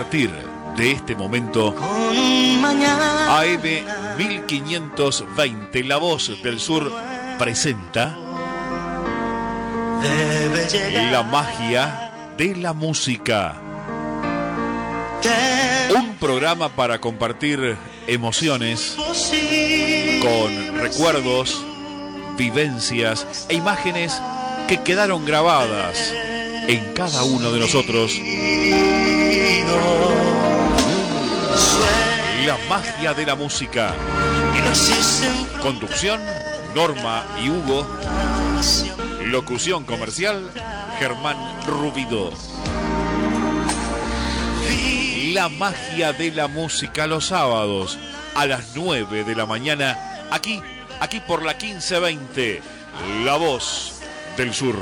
partir de este momento, AM 1520, La Voz del Sur, presenta La magia de la música. Un programa para compartir emociones con recuerdos, vivencias e imágenes que quedaron grabadas en cada uno de nosotros. La magia de la música. Conducción, Norma y Hugo. Locución comercial, Germán Rubido. La magia de la música los sábados a las 9 de la mañana, aquí, aquí por la 1520, La Voz del Sur.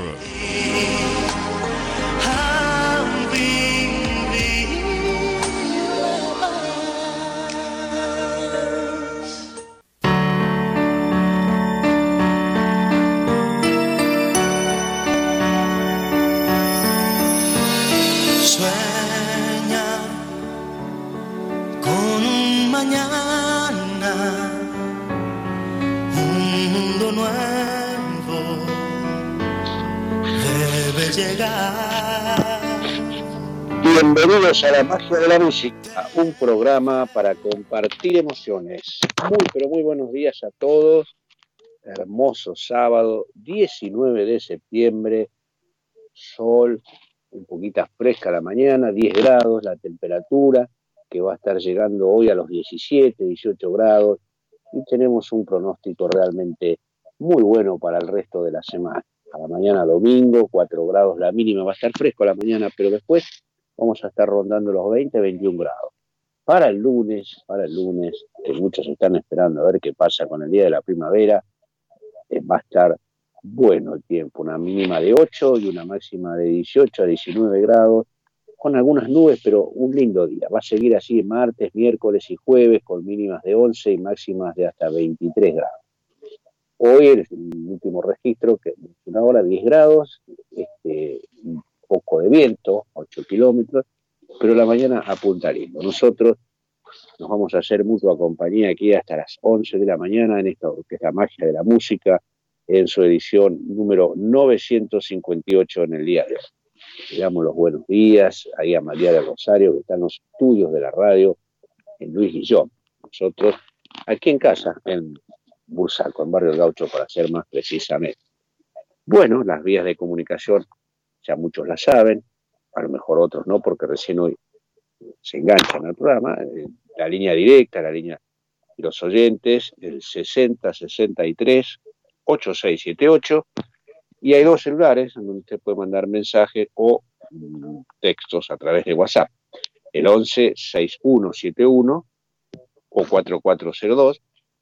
A la magia de la música, un programa para compartir emociones. Muy, pero muy buenos días a todos. Hermoso sábado, 19 de septiembre, sol, un poquito fresca la mañana, 10 grados la temperatura, que va a estar llegando hoy a los 17, 18 grados, y tenemos un pronóstico realmente muy bueno para el resto de la semana. A la mañana domingo, 4 grados la mínima, va a estar fresco a la mañana, pero después vamos a estar rondando los 20, 21 grados. Para el lunes, para el lunes, que muchos están esperando a ver qué pasa con el día de la primavera, eh, va a estar bueno el tiempo, una mínima de 8 y una máxima de 18 a 19 grados, con algunas nubes, pero un lindo día. Va a seguir así martes, miércoles y jueves, con mínimas de 11 y máximas de hasta 23 grados. Hoy el último registro, que una hora 10 grados, este, poco de viento, 8 kilómetros, pero la mañana apunta. Nosotros nos vamos a hacer mutua compañía aquí hasta las 11 de la mañana en esto que es la magia de la música, en su edición número 958 en el día de hoy. Le damos los buenos días ahí a María de Rosario, que está en los estudios de la radio, en Luis Guillón. Nosotros aquí en casa, en Bursaco, en Barrio Gaucho, para ser más precisamente. Bueno, las vías de comunicación ya muchos la saben, a lo mejor otros no, porque recién hoy se enganchan al programa, eh, la línea directa, la línea de los oyentes, el 60 63 8678, y hay dos celulares en donde usted puede mandar mensajes o mm, textos a través de WhatsApp, el 11 6171 o 4402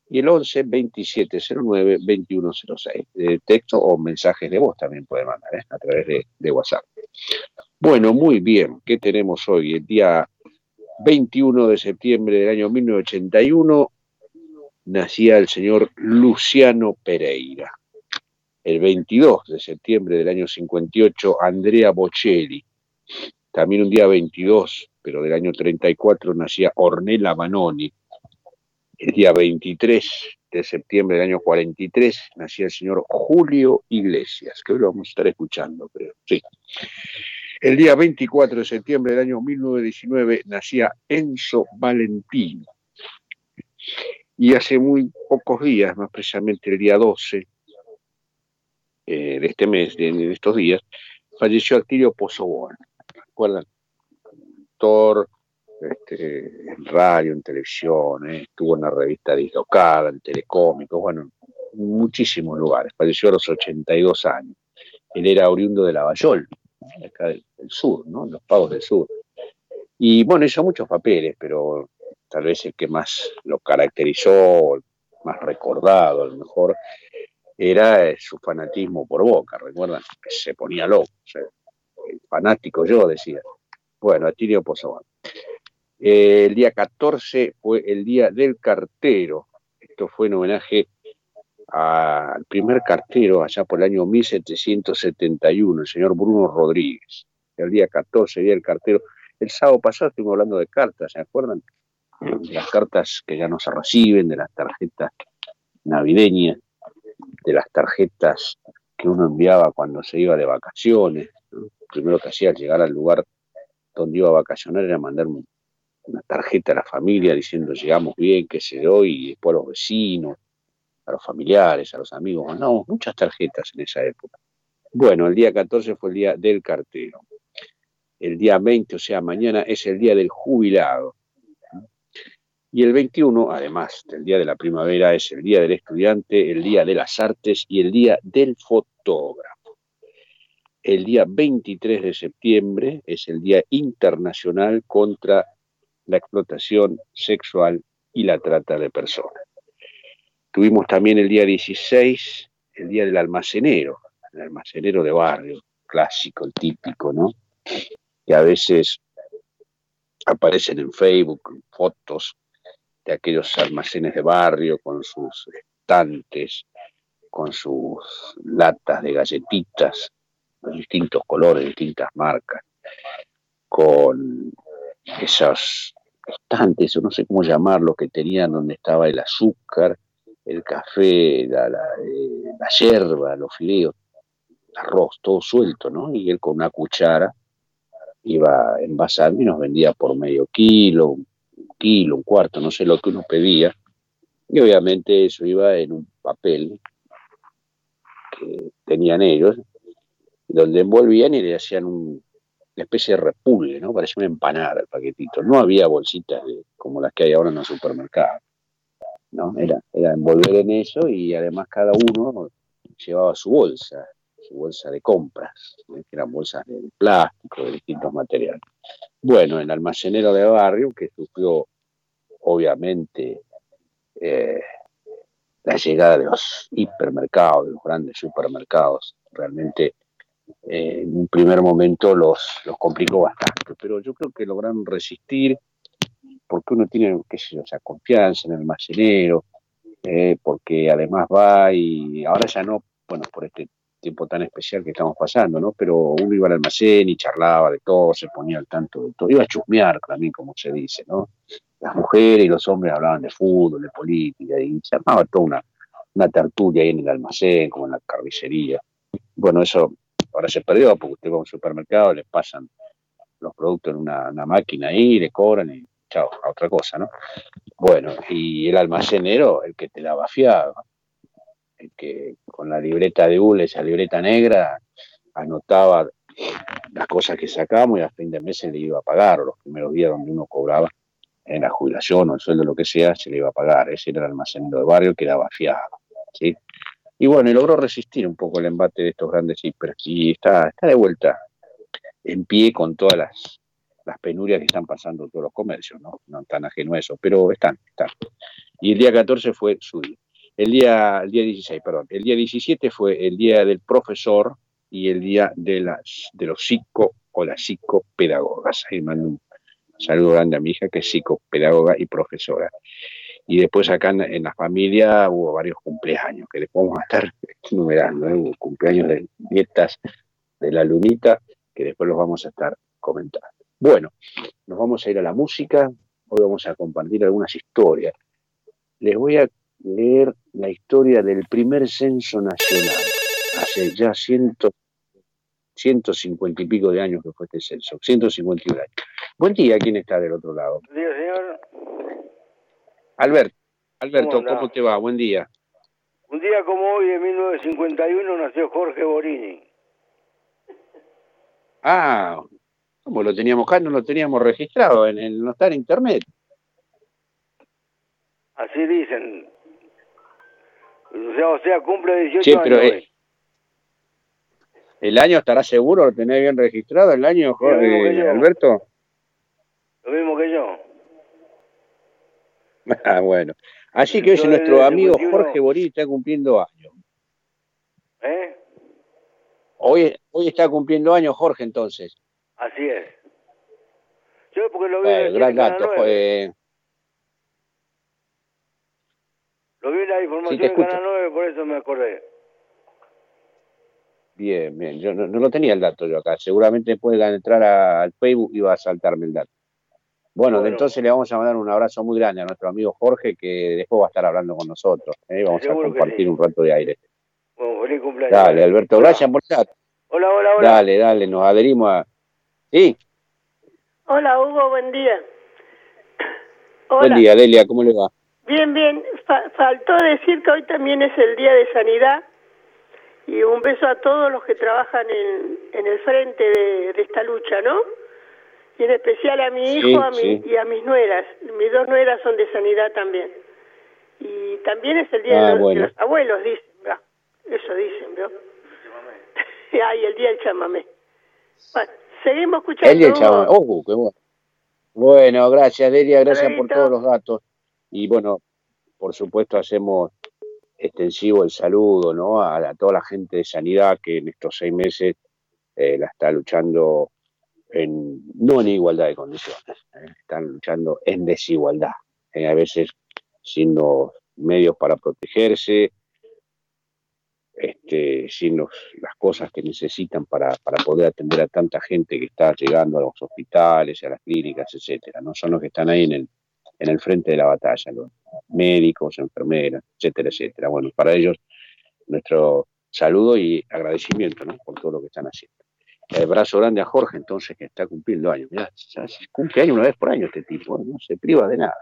y el 11 2709 2106. De texto o mensajes de voz también puede mandar ¿eh? a través de, de, WhatsApp. Bueno, muy bien. ¿Qué tenemos hoy? El día 21 de septiembre del año 1981 nacía el señor Luciano Pereira. El 22 de septiembre del año 58, Andrea Bocelli. También un día 22, pero del año 34, nacía Ornella Manoni el día 23 de septiembre del año 43 nacía el señor Julio Iglesias, que hoy lo vamos a estar escuchando, creo. Sí. El día 24 de septiembre del año 1919 nacía Enzo Valentino. Y hace muy pocos días, más precisamente el día 12 eh, de este mes, de, estos días, falleció Actilio Pozobón. ¿Recuerdan? Actor, este, en radio, en televisión, eh, estuvo en la revista Dislocada, en Telecómicos, bueno, en muchísimos lugares. Falleció a los 82 años. Él era oriundo de Lavallol, acá del, sur, ¿no? Los pagos del sur. Y bueno, hizo muchos papeles, pero tal vez el que más lo caracterizó, más recordado, a lo mejor, era eh, su fanatismo por Boca, recuerdan que se ponía loco, fanático yo decía. Bueno, Atilio Pozobón. Eh, el día 14 fue el día del cartero. Esto fue en homenaje al primer cartero allá por el año 1771, el señor Bruno Rodríguez. El día 14, día del cartero. El sábado pasado estuvimos hablando de cartas, ¿se acuerdan? De las cartas que ya no se reciben, de las tarjetas navideñas, de las tarjetas que uno enviaba cuando se iba de vacaciones. Primero que hacía al llegar al lugar donde iba a vacacionar era mandar una tarjeta a la familia diciendo llegamos bien, que se doy, y después a los vecinos, a los familiares, a los amigos. Mandamos muchas tarjetas en esa época. Bueno, el día 14 fue el día del cartero. El día 20, o sea, mañana es el día del jubilado. Y el 21, además del día de la primavera, es el día del estudiante, el día de las artes y el día del fotógrafo. El día 23 de septiembre es el Día Internacional contra la explotación sexual y la trata de personas. Tuvimos también el día 16, el Día del Almacenero, el almacenero de barrio, clásico, el típico, ¿no? Que a veces aparecen en Facebook fotos de aquellos almacenes de barrio con sus estantes, con sus latas de galletitas de distintos colores, distintas marcas, con esos estantes, o no sé cómo llamarlo, que tenían donde estaba el azúcar, el café, la, la, eh, yerba, los fideos, arroz, todo suelto, ¿no? Y él con una cuchara iba envasando y nos vendía por medio kilo, un kilo, un cuarto, no sé lo que uno pedía. Y obviamente eso iba en un papel que tenían ellos, donde envolvían y le hacían un, una especie de repulgue, ¿no? Parecía una empanada el paquetito. No había bolsitas como las que hay ahora en los supermercados. ¿no? Era, era envolver en eso y además cada uno llevaba su bolsa su bolsa de compras, que eran bolsas de plástico, de distintos materiales. Bueno, el almacenero de barrio, que sufrió obviamente eh, la llegada de los hipermercados, de los grandes supermercados, realmente eh, en un primer momento los, los complicó bastante, pero yo creo que lograron resistir porque uno tiene, qué sé yo, esa confianza en el almacenero, eh, porque además va y ahora ya no, bueno, por este tiempo tan especial que estamos pasando, ¿no? Pero uno iba al almacén y charlaba de todo, se ponía al tanto de todo, iba a chusmear también, como se dice, ¿no? Las mujeres y los hombres hablaban de fútbol, de política, y se armaba toda una, una tertulia ahí en el almacén, como en la carnicería. Bueno, eso ahora se perdió, porque usted va a un supermercado, le pasan los productos en una, máquina ahí, le cobran y chao, a otra cosa, ¿no? Bueno, y el almacenero, el que te la bafiaba, que con la libreta de hule, esa libreta negra, anotaba las cosas que sacamos y a fin de mes se le iba a pagar, los primeros días donde uno cobraba en la jubilación o el sueldo, lo que sea, se le iba a pagar. Ese era el almacenero de barrio que daba fiado. ¿sí? Y bueno, y logró resistir un poco el embate de estos grandes hiper. Y está, de vuelta en pie con todas las, penurias que están pasando todos los comercios, ¿no? No tan ajeno a eso, pero están, están. Y el día 14 fue su día el día, el día 16, perdón, el día 17 fue el día del profesor y el día de, las, de los psico o las psicopedagogas. Ahí mando un saludo grande a mi hija que es psicopedagoga y profesora. Y después acá en, la familia hubo varios cumpleaños que después vamos a estar numerando, ¿eh? hubo cumpleaños de nietas de la lunita que después los vamos a estar comentando. Bueno, nos vamos a ir a la música, hoy vamos a compartir algunas historias. Les voy a leer la historia del primer censo nacional, hace ya ciento, 150 y pico de años que fue este censo, 151 años. Buen día, ¿quién está del otro lado? Buen. Alberto, Alberto, ¿cómo, te va? Buen día. Un día como hoy, en 1951, nació Jorge Borini. Ah, ¿cómo lo teníamos acá? No lo teníamos registrado, en, el, no está en internet. Así dicen. O sea, o sea cumple 18 sí, pero años. Eh, ¿El año estará seguro? ¿Lo tenés bien registrado el año, Jorge, Alberto? Lo mismo que yo. Ah, bueno. Así que hoy nuestro amigo Jorge Borí está cumpliendo años. ¿Eh? Hoy, hoy está cumpliendo años Jorge, entonces. Así es. Yo porque lo vi eh, gran dato. Lo vi la información sí, de Canal 9, por eso me acordé. Bien, bien. Yo no, lo tenía el dato yo acá. Seguramente puedan entrar al Facebook y va a saltarme el dato. Bueno, entonces le vamos a mandar un abrazo muy grande a nuestro amigo Jorge, que después va a estar hablando con nosotros. ¿eh? Vamos a compartir un rato de aire. Bueno, feliz cumpleaños. Dale, Alberto, gracias por estar. Hola, hola, hola. Dale, dale, nos adherimos a. ¿Sí? Hola, Hugo, buen día. Hola. Buen día, Delia, ¿cómo le va? Bien, bien. faltó decir que hoy también es el Día de Sanidad y un beso a todos los que trabajan en, en el frente de esta lucha, ¿no? Y en especial a mi hijo a mi, y a mis nueras. Mis dos nueras son de sanidad también. Y también es el día ah, de, los, abuelos, dicen, eso dicen, ¿no? Ay, el día del chamamé. Bueno, seguimos escuchando. El día del chamamé. Oh, qué bueno. Bueno, gracias, Delia, gracias por todos los datos. Y bueno, por supuesto hacemos extensivo el saludo ¿no? a, toda la gente de sanidad que en estos seis meses eh, la está luchando no en igualdad de condiciones, ¿eh? están luchando en desigualdad, ¿eh? a veces sin los medios para protegerse, este, sin las cosas que necesitan para, para, poder atender a tanta gente que está llegando a los hospitales, a las clínicas, etcétera. No son los que están ahí en el, en el frente de la batalla, los médicos, enfermeras, etcétera, etcétera. Bueno, para ellos nuestro saludo y agradecimiento por todo lo que están haciendo el brazo grande a Jorge, entonces, que está cumpliendo años. Mirá, cumple años una vez por año este tipo, no se priva de nada.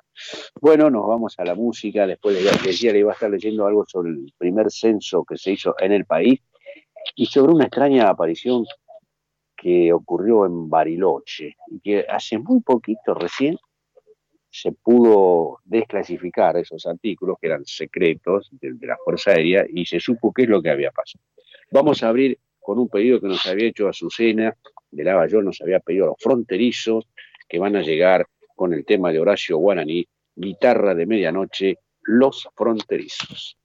Bueno, nos vamos a la música. Después le decía, le iba a estar leyendo algo sobre el primer censo que se hizo en el país y sobre una extraña aparición que ocurrió en Bariloche y que hace muy poquito recién se pudo desclasificar esos artículos que eran secretos de, de la Fuerza Aérea y se supo qué es lo que había pasado. Vamos a abrir con un pedido que nos había hecho Azucena de Lavallol, nos había pedido a los fronterizos que van a llegar con el tema de Horacio Guaraní, guitarra de medianoche, los fronterizos.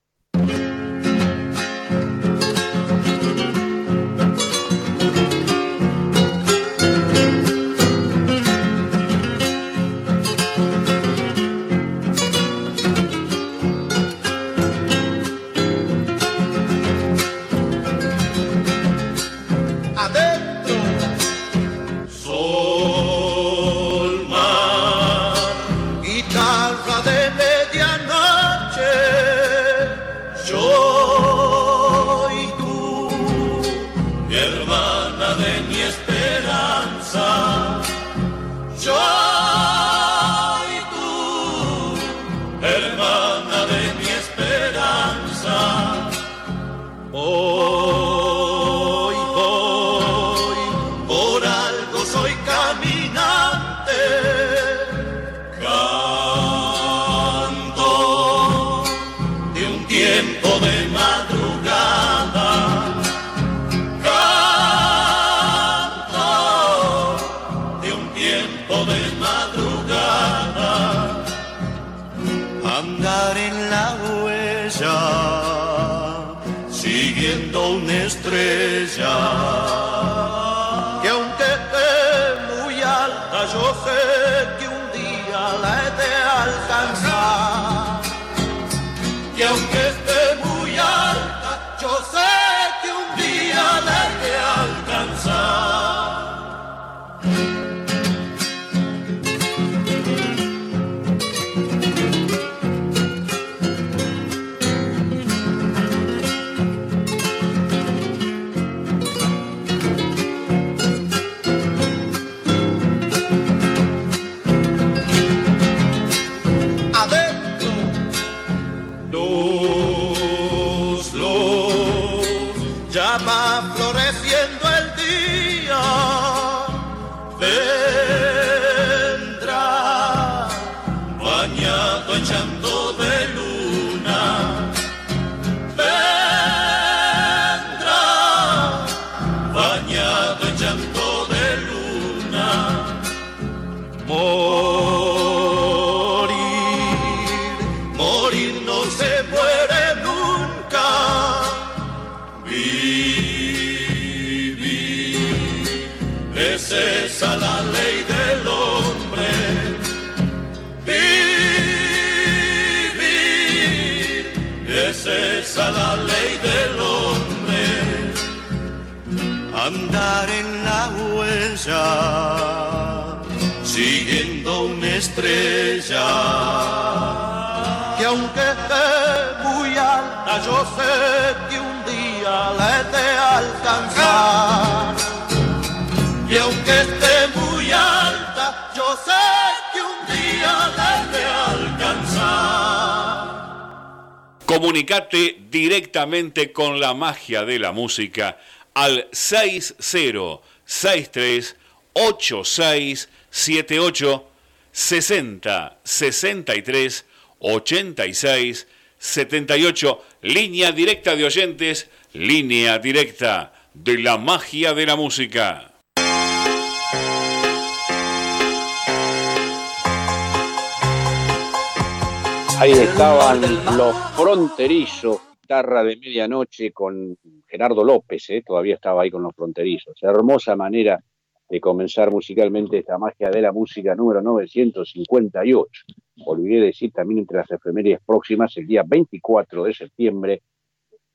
canción. Andar en la huella, siguiendo una estrella. Que aunque esté muy alta, yo sé que un día la he de alcanzar. Y aunque esté muy alta, yo sé que un día la he de alcanzar. Comunicate directamente con la magia de la música al 6063 8678 60 63 86 78 línea directa de oyentes línea directa de la magia de la música. Ahí estaban los fronterizos, de medianoche con Gerardo López, ¿eh? todavía estaba ahí con los fronterizos. Hermosa manera de comenzar musicalmente esta magia de la música número 958. Olvidé decir también entre las efemérides próximas, el día 24 de septiembre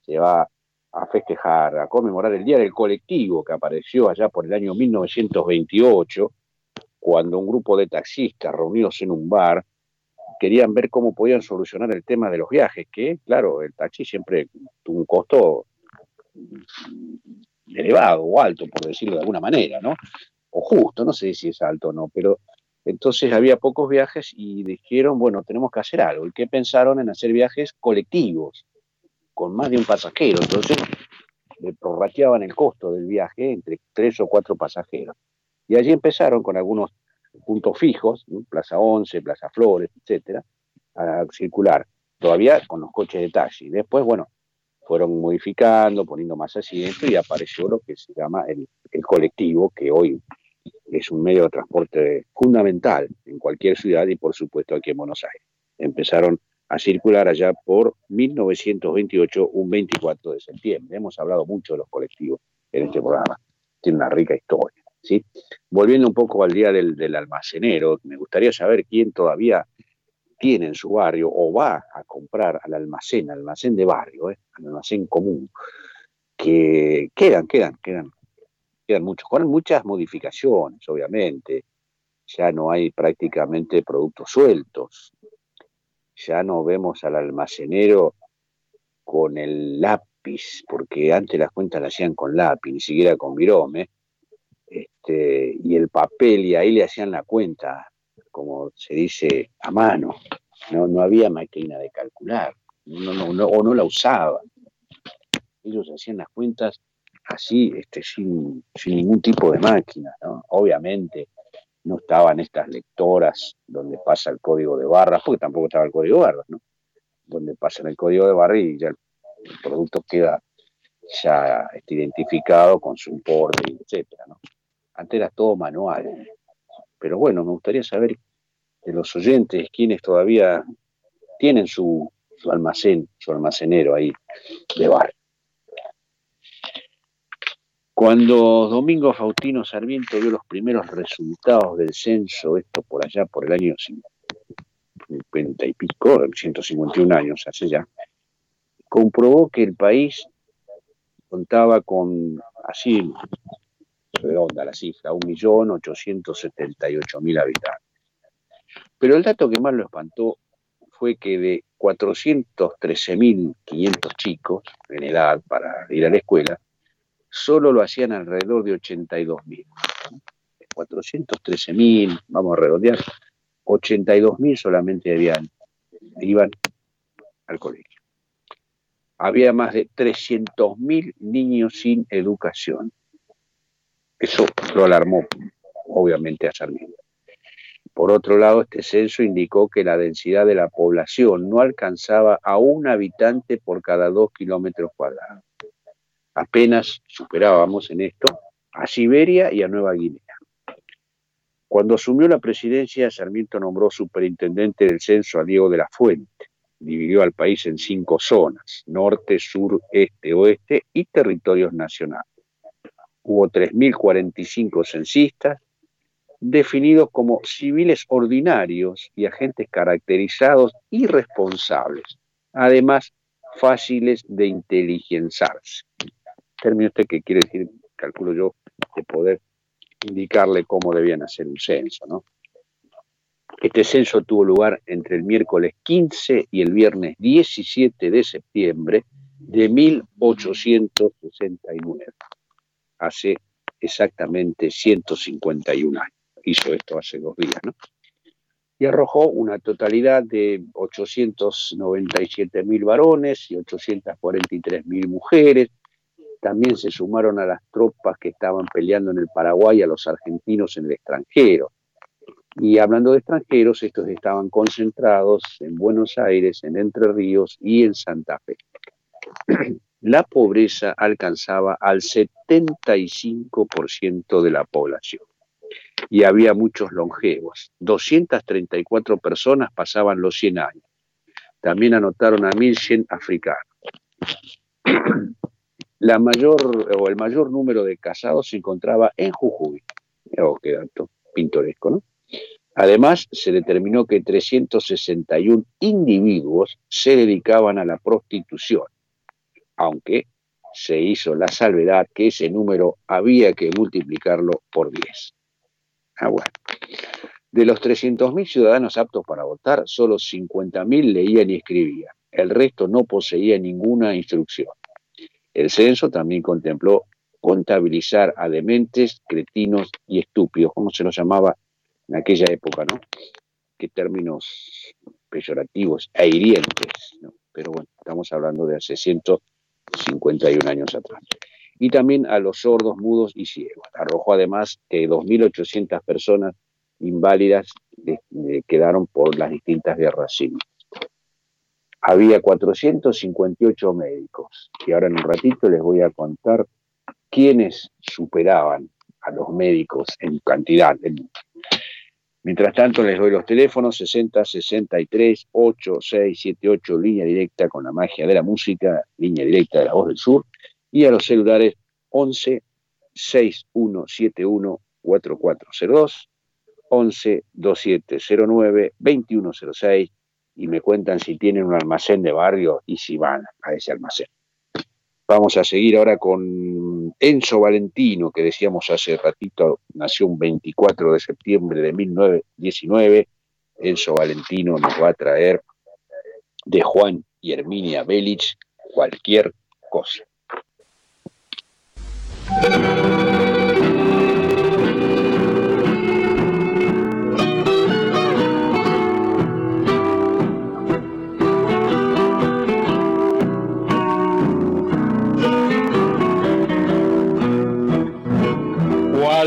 se va a festejar, a conmemorar el Día del Colectivo que apareció allá por el año 1928, cuando un grupo de taxistas reunidos en un bar querían ver cómo podían solucionar el tema de los viajes, que claro, el taxi siempre tuvo un costo elevado o alto, por decirlo de alguna manera, ¿no? O justo, no sé si es alto o no, pero entonces había pocos viajes y dijeron, bueno, tenemos que hacer algo. ¿Y qué pensaron en hacer viajes colectivos, con más de un pasajero? Entonces le prorrateaban el costo del viaje entre tres o cuatro pasajeros. Y allí empezaron con algunos puntos fijos, Plaza 11, Plaza Flores, etcétera, a circular, todavía con los coches de taxi. Después, bueno, fueron modificando, poniendo más asientos y apareció lo que se llama el, colectivo, que hoy es un medio de transporte fundamental en cualquier ciudad y por supuesto aquí en Buenos Aires. Empezaron a circular allá por 1928, un 24 de septiembre. Hemos hablado mucho de los colectivos en este programa. Tiene una rica historia. Volviendo un poco al día del, almacenero, me gustaría saber quién todavía tiene en su barrio o va a comprar al almacén, al almacén de barrio, ¿eh? al almacén común, que quedan, quedan, quedan, quedan muchos, con muchas modificaciones, obviamente. Ya no hay prácticamente productos sueltos. Ya no vemos al almacenero con el lápiz, porque antes las cuentas las hacían con lápiz, ni siquiera con virome este, y el papel, y ahí le hacían la cuenta, como se dice, a mano. No, no había máquina de calcular, no, no, o no la usaban. Ellos hacían las cuentas así, este, sin, sin ningún tipo de máquina. Obviamente no estaban estas lectoras donde pasa el código de barras, porque tampoco estaba el código de barras, ¿no? donde pasa el código de barras y ya el, producto queda ya este, identificado con su importe, etcétera, ¿no? Antes era todo manual. Pero bueno, me gustaría saber de los oyentes quienes todavía tienen su, almacén, su almacenero ahí de bar. Cuando Domingo Faustino Sarmiento vio los primeros resultados del censo, esto por allá, por el año 50 y pico, 151 años hace ya, comprobó que el país contaba con así redonda la cifra, 1.878.000 habitantes. Pero el dato que más lo espantó fue que de 413.500 chicos en edad para ir a la escuela, solo lo hacían alrededor de 82.000. 413.000, vamos a redondear, 82.000 solamente iban al colegio. Había más de 300.000 niños sin educación. Eso lo alarmó, obviamente, a Sarmiento. Por otro lado, este censo indicó que la densidad de la población no alcanzaba a un habitante por cada dos kilómetros cuadrados. Apenas superábamos en esto a Siberia y a Nueva Guinea. Cuando asumió la presidencia, Sarmiento nombró superintendente del censo a Diego de la Fuente. Dividió al país en cinco zonas, norte, sur, este, oeste y territorios nacionales hubo 3.045 censistas, definidos como civiles ordinarios y agentes caracterizados y responsables, además fáciles de inteligenciarse. Término este que quiere decir calculo yo, de poder indicarle cómo debían hacer un censo, ¿no? Este censo tuvo lugar entre el miércoles 15 y el viernes 17 de septiembre de 1869, hace exactamente 151 años. Hizo esto hace dos días, ¿no? Y arrojó una totalidad de 897 mil varones y 843 mil mujeres. También se sumaron a las tropas que estaban peleando en el Paraguay a los argentinos en el extranjero. Y hablando de extranjeros, estos estaban concentrados en Buenos Aires, en Entre Ríos y en Santa Fe. La pobreza alcanzaba al 75% de la población y había muchos longevos. 234 personas pasaban los 100 años. También anotaron a 1.100 africanos. La mayor, o el mayor número de casados se encontraba en Jujuy. Oh, qué dato pintoresco, ¿no? Además, se determinó que 361 individuos se dedicaban a la prostitución, aunque se hizo la salvedad que ese número había que multiplicarlo por 10. Ah, bueno. De los 300.000 ciudadanos aptos para votar, solo 50.000 leían y escribían. El resto no poseía ninguna instrucción. El censo también contempló contabilizar a dementes, cretinos y estúpidos, como se los llamaba en aquella época, ¿no? Qué términos peyorativos e hirientes. Pero bueno, estamos hablando de hace 151 años atrás. Y también a los sordos, mudos y ciegos. Arrojó además que 2.800 personas inválidas quedaron por las distintas guerras civiles. Había 458 médicos y ahora en un ratito les voy a contar quiénes superaban a los médicos en cantidad. Mientras tanto, les doy los teléfonos 60 63 8 6 7 8, línea directa con la magia de la música, línea directa de la voz del sur, y a los celulares 11 6171 4402, 11 2709 2106 y me cuentan si tienen un almacén de barrio y si van a ese almacén. Vamos a seguir ahora con Enzo Valentino, que decíamos hace ratito, nació un 24 de septiembre de 1919. Enzo Valentino nos va a traer de Juan y Herminia Belich cualquier cosa.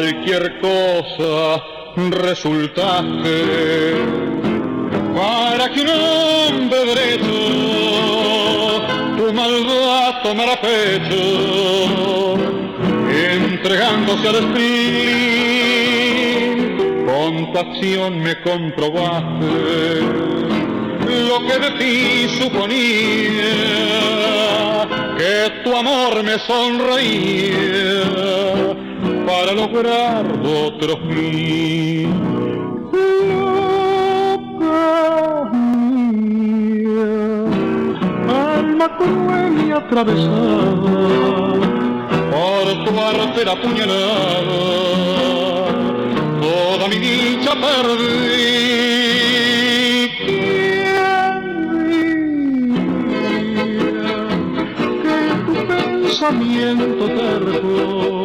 Cualquier cosa resultaste. Para que un hombre derecho tu maldad tomara pecho entregándose al espíritu. Con pasión me comprobaste lo que de ti suponía que tu amor me sonreía para lograr otro fin. Loca mía, alma cruel y atravesada por tu arte la puñalada, toda mi dicha perdí. Pensamiento terco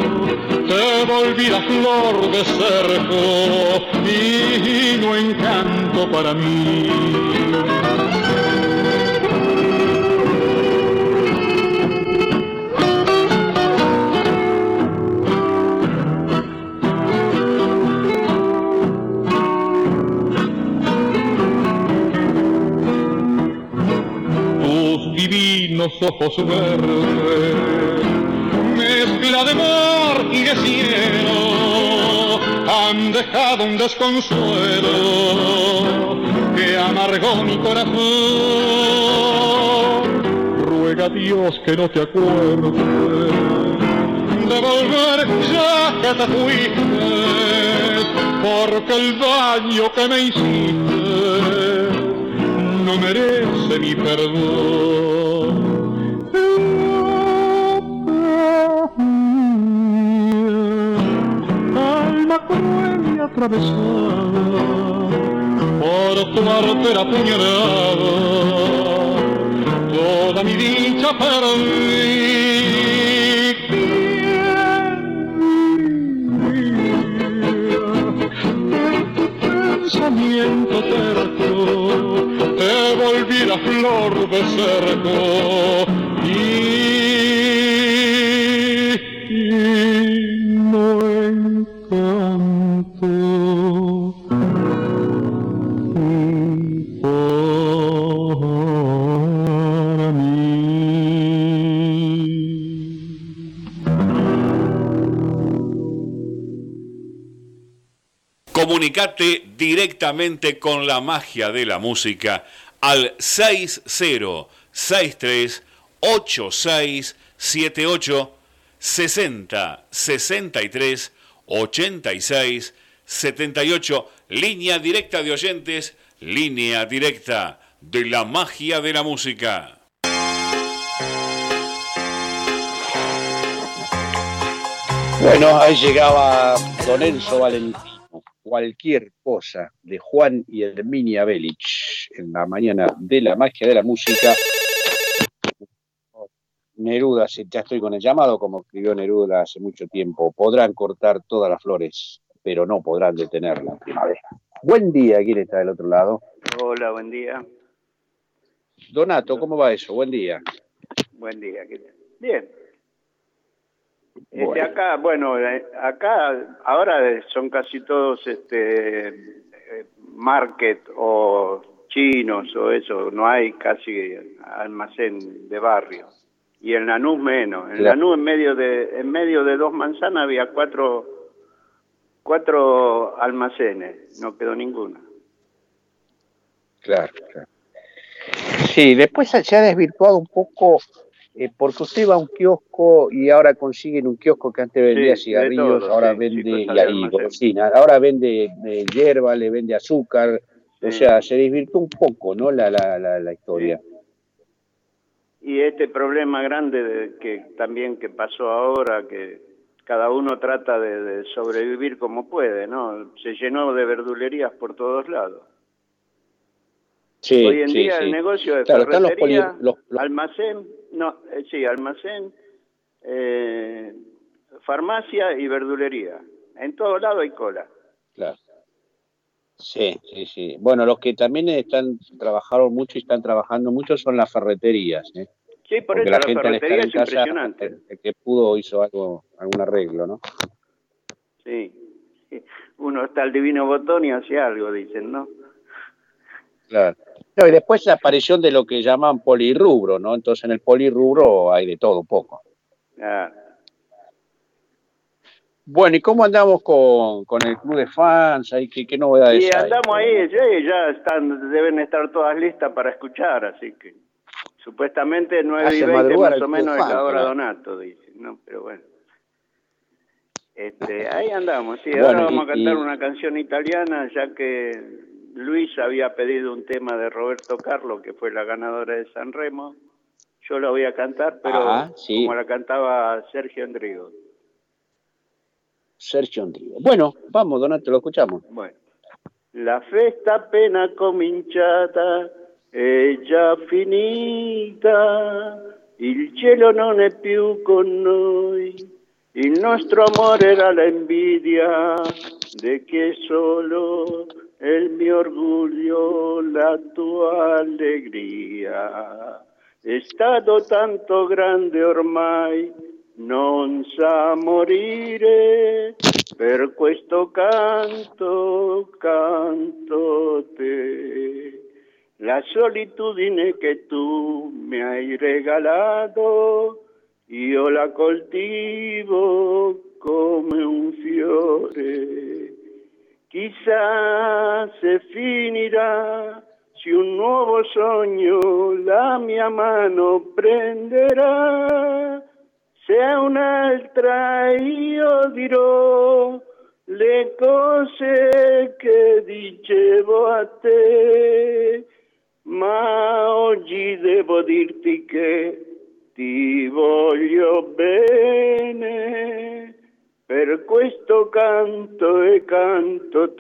te volví la flor de cerco y no encanto para mí. Divinos ojos verdes, mezcla de mar y de cielo han dejado un desconsuelo que amargó mi corazón. Ruega a Dios que no te acuerdes de volver ya que te fuiste, porque el daño que me hiciste no merece mi perdón. Atravesada por tu artera puñalada, toda mi dicha perdí. pensamiento terco, te volví la flor de cerco Comunicate directamente con la magia de la música al 6063 8678 60 63 86 78 línea directa de oyentes línea directa de la magia de la música. Bueno ahí llegaba Don Enzo Valentín cualquier cosa de Juan y Herminia Belich en la mañana de la magia de la música. Neruda, ya estoy con el llamado, como escribió Neruda hace mucho tiempo, podrán cortar todas las flores, pero no podrán detener la primavera. Buen día, ¿quién está del otro lado? Hola, buen día. Donato, ¿cómo va eso? Buen día. Buen día, Bien, este, acá, bueno, acá ahora son casi todos este eh, market o chinos o eso, no hay casi almacén de barrio. Y en Lanús menos. En Lanús en medio de en medio de dos manzanas había cuatro cuatro almacenes, no quedó ninguno. Claro, claro. Sí, después se ha desvirtuado un poco eh, porque usted va a un kiosco y ahora consiguen un kiosco que antes vendía cigarrillos, ahora vende y, ahora vende eh, hierba, le vende azúcar, o sea, se desvirtuó un poco, ¿no? La, la, la, historia. Y este problema grande de, que también que pasó ahora, que cada uno trata de, sobrevivir como puede, ¿no? Se llenó de verdulerías por todos lados. Hoy en día el negocio de ferretería, almacén, no, eh, sí, almacén, eh, farmacia y verdulería. En todo lado hay cola. Claro. Sí, sí, sí. Bueno, los que también están trabajaron mucho y están trabajando mucho son las ferreterías. ¿eh? Sí, por eso la, ferretería es impresionante. El, que pudo hizo algo, algún arreglo, ¿no? Sí. Uno está al divino botón y hace algo, dicen, ¿no? Claro. No, y después la aparición de lo que llaman polirrubro, ¿no? Entonces en el polirrubro hay de todo poco. Bueno, ¿y cómo andamos con, el club de fans? ¿Qué, qué novedades Sí, andamos ahí, ya, están, deben estar todas listas para escuchar, así que supuestamente 9 y 20 más o menos es la hora Donato, dice, ¿no? Pero bueno. Este, ahí andamos, sí, ahora vamos a cantar una canción italiana, ya que Luis había pedido un tema de Roberto Carlos, que fue la ganadora de San Remo. Yo la voy a cantar, pero ah, como la cantaba Sergio Andrigo. Sergio Andrigo. Bueno, vamos, Donato, lo escuchamos. Bueno. La festa appena cominciata è già finita, il cielo non è più con noi, il nostro amore era la invidia de che solo el mi orgullo, la tua alegría. È stato tanto grande ormai, non sa morire, per questo canto, canto te. La solitudine che tu mi hai regalato, io la coltivo come un fiore Quizás se finirá si un nuovo sogno la mia mano prenderà. Se un'altra io dirò le cose che dicevo a te, ma oggi devo dirti che ti voglio bene per questo canto e canto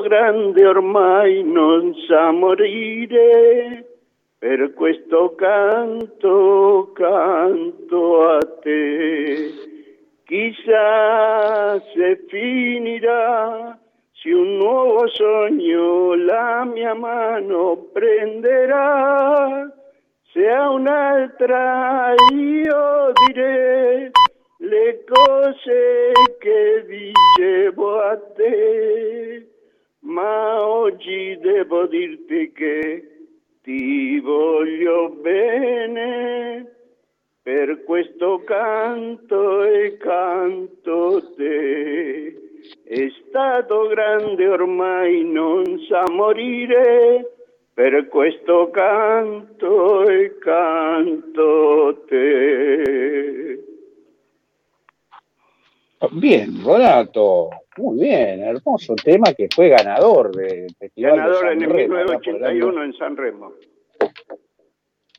grande ormai non sa morire, per questo canto, canto a te. Chissà se finirà, se un nuovo sogno la mia mano prenderà, se a un'altra io direi le cose che dicevo a te, ma oggi devo dirti che ti voglio bene, per questo canto e canto te. È stato grande ormai, non sa morire, per questo canto e canto te. Bien, Donato, muy bien, hermoso tema que fue ganador del Festival Ganador de en el 1981 en San Remo.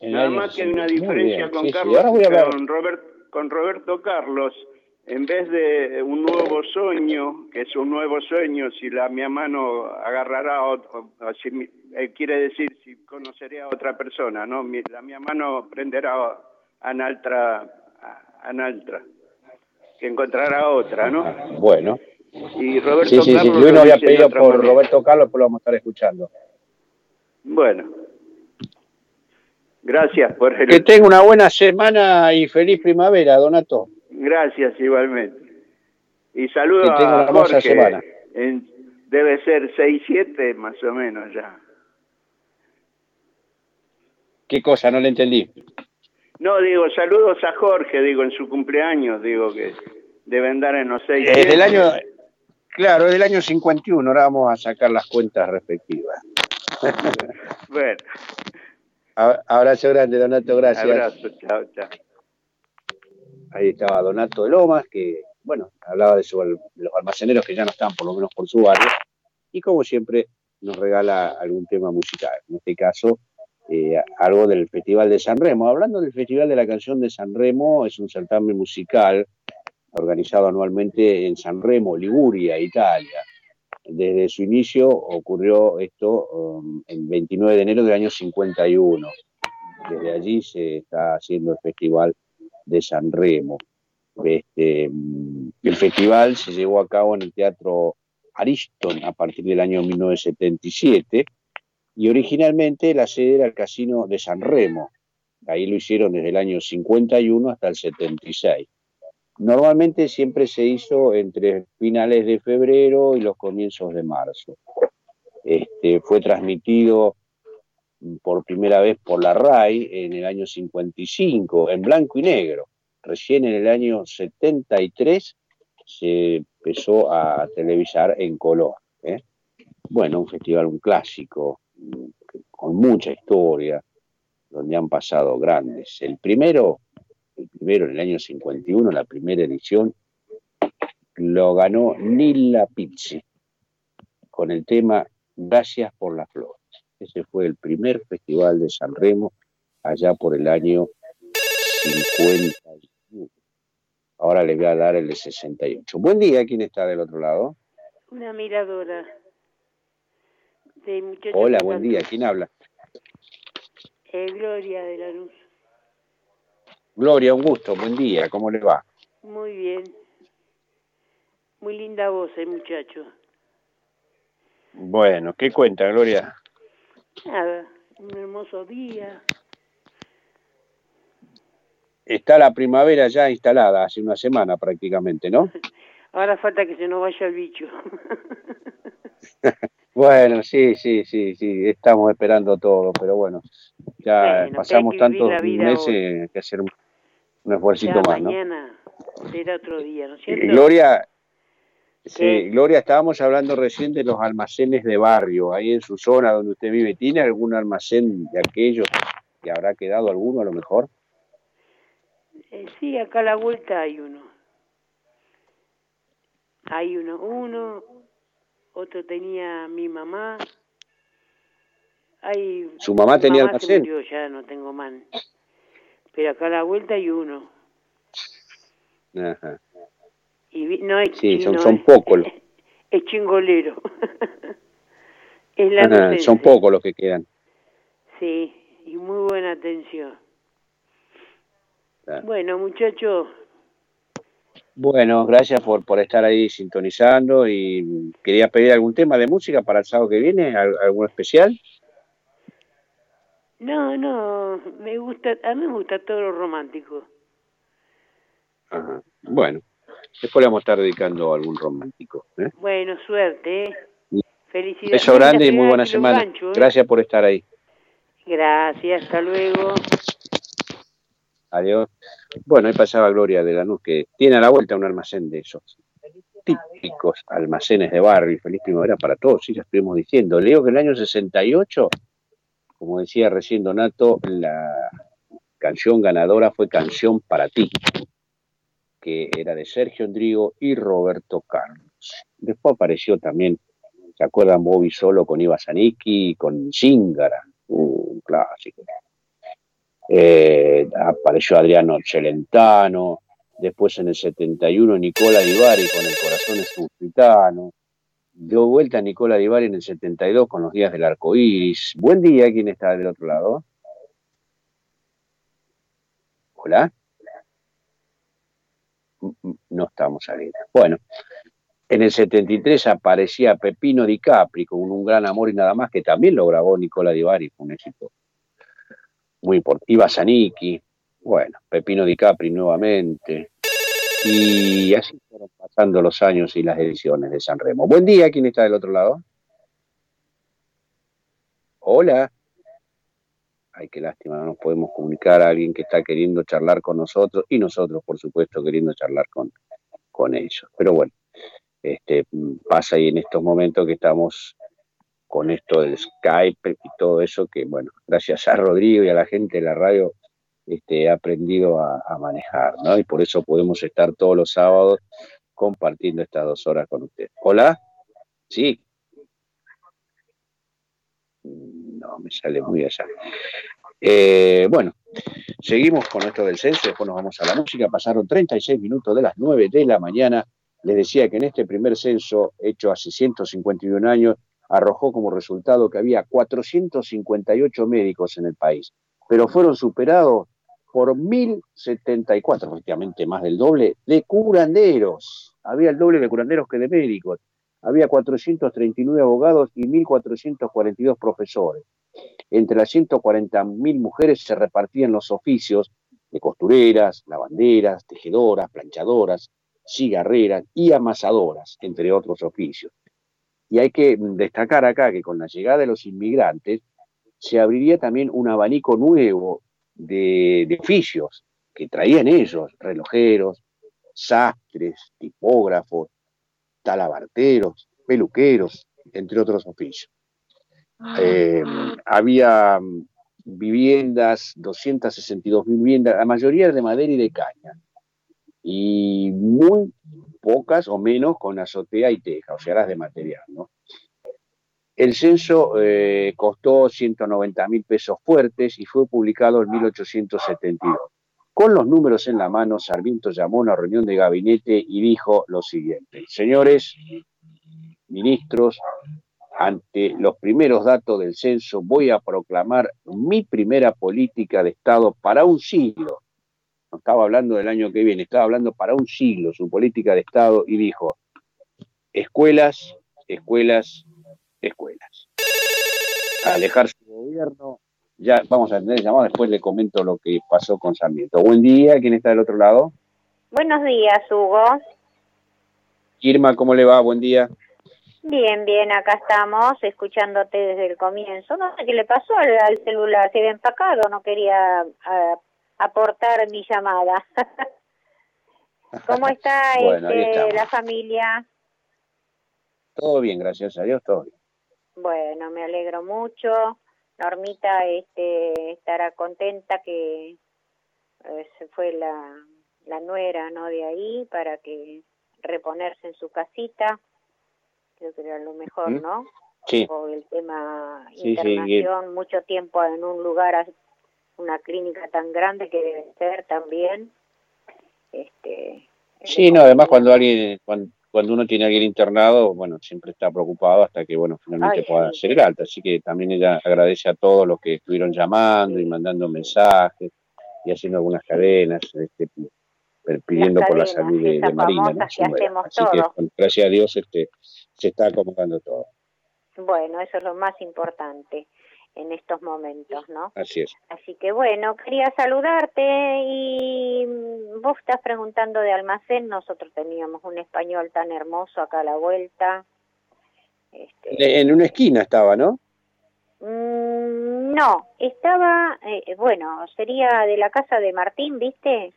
Nada más que hay una diferencia con Carlos, con, con Roberto Carlos, en vez de un nuevo sueño, que es un nuevo sueño, si la mi mano agarrará, o, si, eh, quiere decir si conocería a otra persona, ¿no? la mi mano prenderá a Naltra, a Naltra que encontrará otra, ¿no? Bueno. Y Roberto sí, sí, Carlos sí. Nos había pedido por Roberto Carlos, pues lo vamos a estar escuchando. Bueno. Gracias por el... Que tenga una buena semana y feliz primavera, Donato. Gracias, igualmente. Y saludos a Jorge. Semana. debe ser 6-7 más o menos ya. ¿Qué cosa? No le entendí. No, digo, saludos a Jorge, digo, en su cumpleaños, digo que deben dar en los seis. Es del año, claro, es del año 51, ahora vamos a sacar las cuentas respectivas. bueno. Abrazo grande, Donato, gracias. Abrazo, chao, chao. Ahí estaba Donato de Lomas, que, bueno, hablaba de, de los almaceneros que ya no están, por lo menos por su barrio, y como siempre nos regala algún tema musical. En este caso, eh, algo del Festival de San Remo. Hablando del Festival de la Canción de San Remo, es un certamen musical organizado anualmente en San Remo, Liguria, Italia. Desde su inicio ocurrió esto um, el 29 de enero del año 51. Desde allí se está haciendo el Festival de San Remo. Este, mm, el festival se llevó a cabo en el Teatro Ariston a partir del año 1977 y originalmente la sede era el Casino de San Remo. Ahí lo hicieron desde el año 51 hasta el 76. Normalmente siempre se hizo entre finales de febrero y los comienzos de marzo. Este, fue transmitido por primera vez por la RAI en el año 55, en blanco y negro. Recién en el año 73 se empezó a televisar en color. ¿eh? Bueno, un festival, un clásico con mucha historia, donde han pasado grandes. El primero, el primero en el año 51, la primera edición, lo ganó Nilla Pizzi con el tema Gracias por las flores. Ese fue el primer festival de San Remo allá por el año 51. Ahora les voy a dar el de 68. Buen día, ¿quién está del otro lado? Una miradora. Hola, buen día. ¿Quién habla? Eh, Gloria de la Luz. Gloria, un gusto. Buen día. ¿Cómo le va? Muy bien. Muy linda voz, el muchacho. Bueno, ¿qué cuenta, Gloria? Nada, un hermoso día. Está la primavera ya instalada, hace una semana prácticamente, ¿no? Ahora falta que se nos vaya el bicho. Bueno, sí, sí, sí, sí, estamos esperando todo, pero bueno, ya pasamos tantos meses que hacer un, esfuerzo más, ¿no? Mañana será otro día, ¿no es cierto? Gloria, sí, Gloria, estábamos hablando recién de los almacenes de barrio, ahí en su zona donde usted vive, ¿tiene algún almacén de aquellos que habrá quedado alguno a lo mejor? Eh, sí, acá a la vuelta hay uno. Hay uno, uno, otro tenía mi mamá. Hay, ¿Su mamá tenía mamá almacén? Ya no tengo más. Pero acá a la vuelta hay uno. Ajá. Y no es sí, son, son pocos. Es, chingolero. son pocos los que quedan. Sí, y muy buena atención. Bueno, muchachos. Bueno, gracias por, por estar ahí sintonizando y quería pedir algún tema de música para el sábado que viene, algún especial. No, no, me gusta, a mí me gusta todo lo romántico. Ajá. Bueno, después le vamos a estar dedicando a algún romántico. ¿eh? Bueno, suerte. ¿eh? Felicidades. Beso grande y muy buena semana. ¿eh? Gracias por estar ahí. Gracias, hasta luego. Adiós. Bueno, ahí pasaba Gloria de Lanús, que tiene a la vuelta un almacén de esos típicos almacenes de barrio. Feliz primavera para todos, sí, ya estuvimos diciendo. Leo que en el año 68, como decía recién Donato, la canción ganadora fue Canción para ti, que era de Sergio Endrigo y Roberto Carlos. Después apareció también, ¿se acuerdan? Bobby Solo con Iva Zanicki, con Zingara, un clásico. Eh, apareció Adriano Celentano, después en el 71 Nicola Divari con El corazón es dio vuelta Nicola Divari en el 72 con los días del arco iris. Buen día, ¿quién está del otro lado? Hola. Mm, mm, no estamos saliendo. Bueno, en el 73 aparecía Pepino Di Capri con un gran amor y nada más, que también lo grabó Nicola Divari, fue un éxito muy importante. Iba Zanicki, bueno, Pepino Di Capri nuevamente. Y así fueron pasando los años y las ediciones de San Remo. Buen día, ¿quién está del otro lado? Hola. Ay, qué lástima, no nos podemos comunicar a alguien que está queriendo charlar con nosotros y nosotros, por supuesto, queriendo charlar con, con ellos. Pero bueno, este, pasa ahí en estos momentos que estamos con esto del Skype y todo eso, que bueno, gracias a Rodrigo y a la gente de la radio este, he aprendido a, manejar, ¿no? Y por eso podemos estar todos los sábados compartiendo estas dos horas con ustedes. Hola, sí. No, me sale muy allá. Eh, bueno, seguimos con esto del censo, después nos vamos a la música. Pasaron 36 minutos de las 9 de la mañana. Les decía que en este primer censo, hecho hace 151 años, arrojó como resultado que había 458 médicos en el país, pero fueron superados por 1.074, efectivamente más del doble, de curanderos. Había el doble de curanderos que de médicos. Había 439 abogados y 1.442 profesores. Entre las 140.000 mujeres se repartían los oficios de costureras, lavanderas, tejedoras, planchadoras, cigarreras y amasadoras, entre otros oficios. Y hay que destacar acá que con la llegada de los inmigrantes se abriría también un abanico nuevo de, oficios que traían ellos, relojeros, sastres, tipógrafos, talabarteros, peluqueros, entre otros oficios. Ah. Eh, había viviendas, 262 mil viviendas, la mayoría de madera y de caña, y muy pocas o menos con azotea y teja, o sea, las de material. ¿no? El censo eh, costó 190 mil pesos fuertes y fue publicado en 1872. Con los números en la mano, Sarmiento llamó a una reunión de gabinete y dijo lo siguiente, señores ministros, ante los primeros datos del censo voy a proclamar mi primera política de Estado para un siglo no estaba hablando del año que viene, estaba hablando para un siglo su política de Estado y dijo, escuelas, escuelas, escuelas. Alejar su gobierno, ya vamos a tener llamado, después le comento lo que pasó con Sarmiento. Buen día, ¿quién está del otro lado? Buenos días, Hugo. Irma, ¿cómo le va? Buen día. Bien, bien, acá estamos, escuchándote desde el comienzo. No sé qué le pasó al, celular, se había empacado, no quería ah, aportar mi llamada. ¿Cómo está este, la familia? Todo bien, gracias a Dios, todo bien. Bueno, me alegro mucho. Normita este, estará contenta que eh, se fue la, la nuera no de ahí para que reponerse en su casita. Creo que era lo mejor, ¿no? Sí. O el tema internación, mucho tiempo en un lugar una clínica tan grande que debe ser también. Este, sí, no, además cuando alguien, cuando, cuando uno tiene a alguien internado, bueno, siempre está preocupado hasta que, bueno, finalmente pueda ser el alta. Así que también ella agradece a todos los que estuvieron llamando y mandando mensajes y haciendo algunas cadenas, este, pidiendo por la salud de, Marina. Así que, gracias a Dios, este, se está acomodando todo. Bueno, eso es lo más importante en estos momentos, ¿no? Así es. Así que bueno, quería saludarte y mm, vos estás preguntando de almacén, nosotros teníamos un español tan hermoso acá a la vuelta. Este... En una esquina estaba, ¿no? Mm, no, estaba, eh, bueno, sería de la casa de Martín, ¿viste?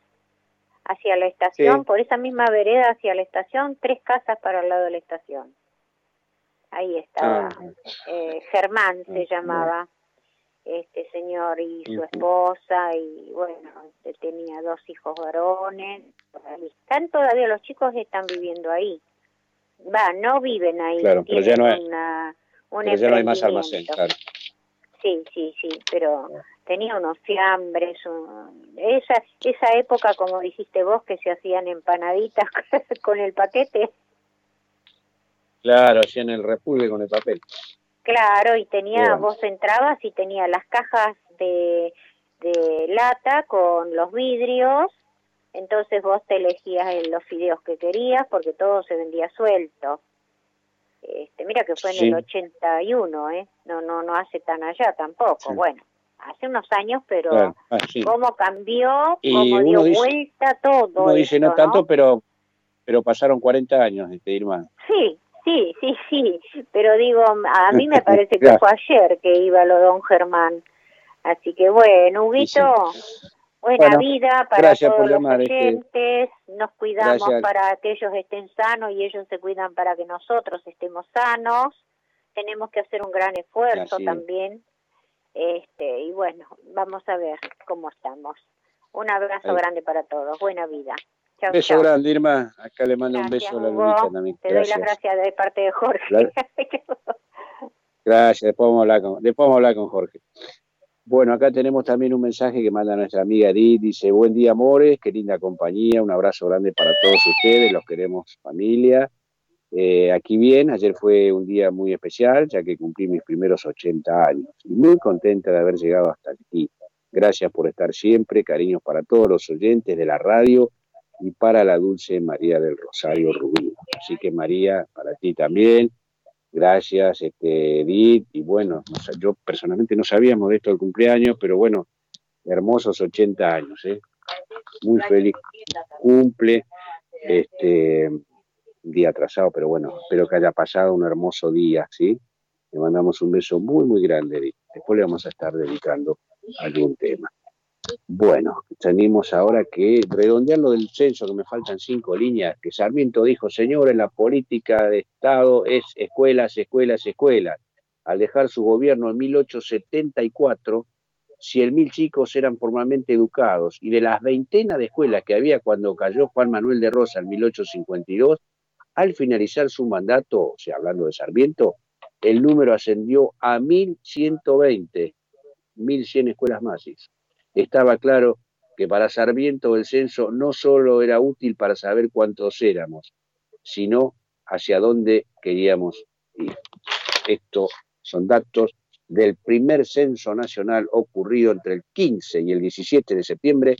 Hacia la estación, por esa misma vereda hacia la estación, tres casas para el lado de la estación. Ahí estaba. Ah, eh, Germán se ah, llamaba este señor y su esposa y bueno, este, tenía dos hijos varones. Están todavía los chicos están viviendo ahí. Va, no viven ahí. Claro, pero ya no, hay, ya no hay más almacén, claro. Sí, sí, sí, pero tenía unos fiambres, esa esa época, como dijiste vos, que se hacían empanaditas con el paquete. Claro, hacían el repulgue con el papel. Claro, y tenía, vos entrabas y tenía las cajas de, de lata con los vidrios, entonces vos te elegías los fideos que querías porque todo se vendía suelto. Este, mira que fue en el 81, ¿eh? No, no, no hace tan allá tampoco. Bueno, hace unos años, pero ah, cómo cambió, cómo dio vuelta todo. No dice no tanto, pero pero pasaron 40 años, este Irma. Sí, Sí, sí, sí, pero digo, a mí me parece que fue ayer que iba lo don Germán. Así que bueno, Huguito, buena vida para todos los este, oyentes, nos cuidamos para que ellos estén sanos y ellos se cuidan para que nosotros estemos sanos. Tenemos que hacer un gran esfuerzo también. Este, y bueno, vamos a ver cómo estamos. Un abrazo grande para todos. Buena vida beso grande, Irma. Acá le mando un beso a la Lunita también. Te doy las gracias de parte de Jorge. Gracias, después vamos, a hablar con, después vamos a hablar con Jorge. Bueno, acá tenemos también un mensaje que manda nuestra amiga Edith. Dice, buen día, amores, qué linda compañía. Un abrazo grande para todos ustedes, los queremos familia. Eh, aquí bien, ayer fue un día muy especial, ya que cumplí mis primeros 80 años. Y muy contenta de haber llegado hasta aquí. Gracias por estar siempre, cariños para todos los oyentes de la radio y para la Dulce María del Rosario Rubí. Así que María, para ti también, gracias este, Edith, y bueno, yo personalmente no sabíamos de esto del cumpleaños, pero bueno, hermosos 80 años, ¿eh? muy feliz cumple, este día atrasado, pero bueno, espero que haya pasado un hermoso día, ¿sí? Le mandamos un beso muy, muy grande, Edith. Después le vamos a estar dedicando algún tema. Bueno, tenemos ahora que redondear lo del censo, que me faltan cinco líneas, que Sarmiento dijo, señores, la política de Estado es escuelas, escuelas, escuelas. Al dejar su gobierno en 1874, mil chicos eran formalmente educados y de las veintenas de escuelas que había cuando cayó Juan Manuel de Rosa en 1852, al finalizar su mandato, o sea, hablando de Sarmiento, el número ascendió a 1120, 1100 escuelas más estaba claro que para Sarmiento el censo no solo era útil para saber cuántos éramos, sino hacia dónde queríamos ir. Estos son datos del primer censo nacional ocurrido entre el 15 y el 17 de septiembre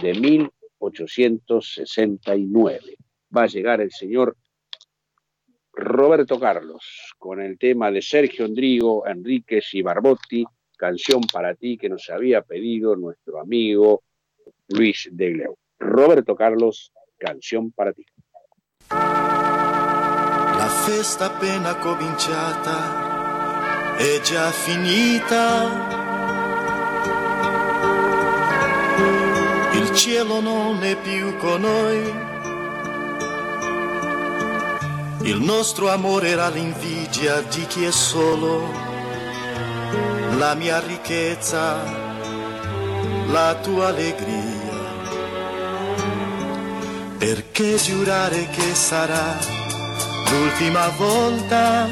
de 1869. Va a llegar el señor Roberto Carlos con el tema de Sergio Endrigo, Enríquez y Barbotti, canción para ti que nos había pedido nuestro amigo Luis de Gleu. Roberto Carlos, canción para ti. La festa appena cominciata è già finita. Il cielo non è più con noi. Il nostro amore era l'invidia di chi è solo la mia ricchezza, la tua allegria. Perché giurare che sarà l'ultima volta?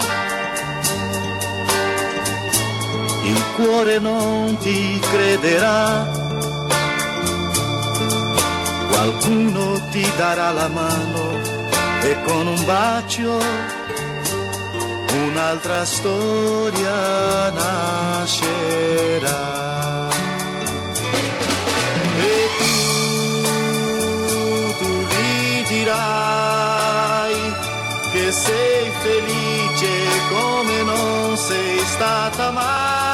Il cuore non ti crederà. Qualcuno ti darà la mano e con un bacio un'altra storia nascerà. E tu, tu gli dirai che sei felice come non sei stata mai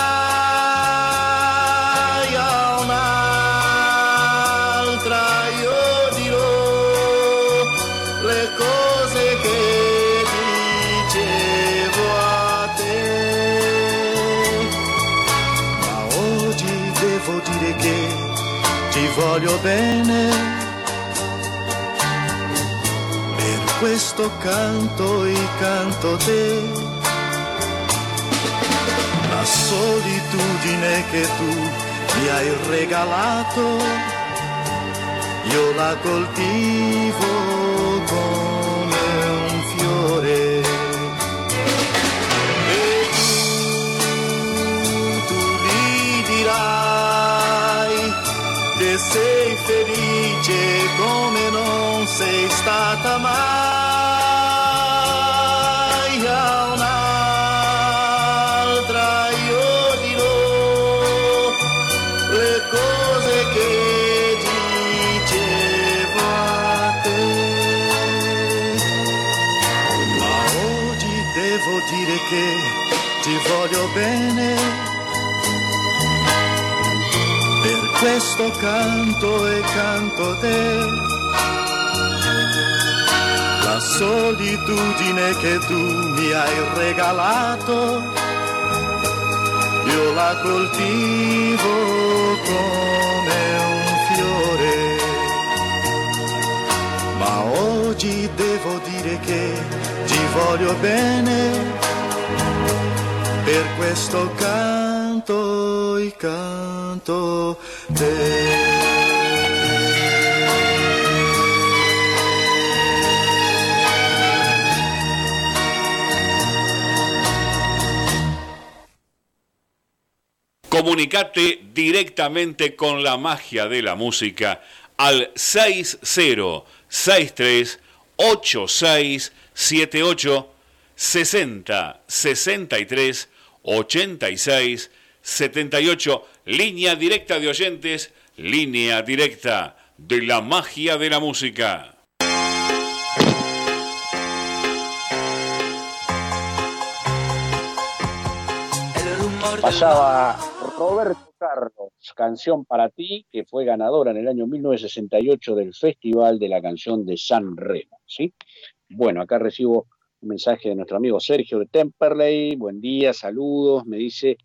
voglio bene per questo canto e canto te la solitudine che tu mi hai regalato, io la coltivo come un fiore. Sei felice come non sei stata mai. A un'altra io dirò le cose che dicevo a te ma oggi devo dire che ti voglio bene questo canto e canto te la solitudine che tu mi hai regalato, io la coltivo come un fiore. Ma oggi devo dire che ti voglio bene, per questo canto e canto te. Comunicate directamente con la magia de la música al 6063 8678 60 63 86 78 línea directa de oyentes, línea directa de la magia de la música. Pasaba Roberto Carlos, Canción para ti, que fue ganadora en el año 1968 del Festival de la Canción de San Remo. ¿sí? Bueno, acá recibo un mensaje de nuestro amigo Sergio de Temperley. Buen día, saludos. Me dice,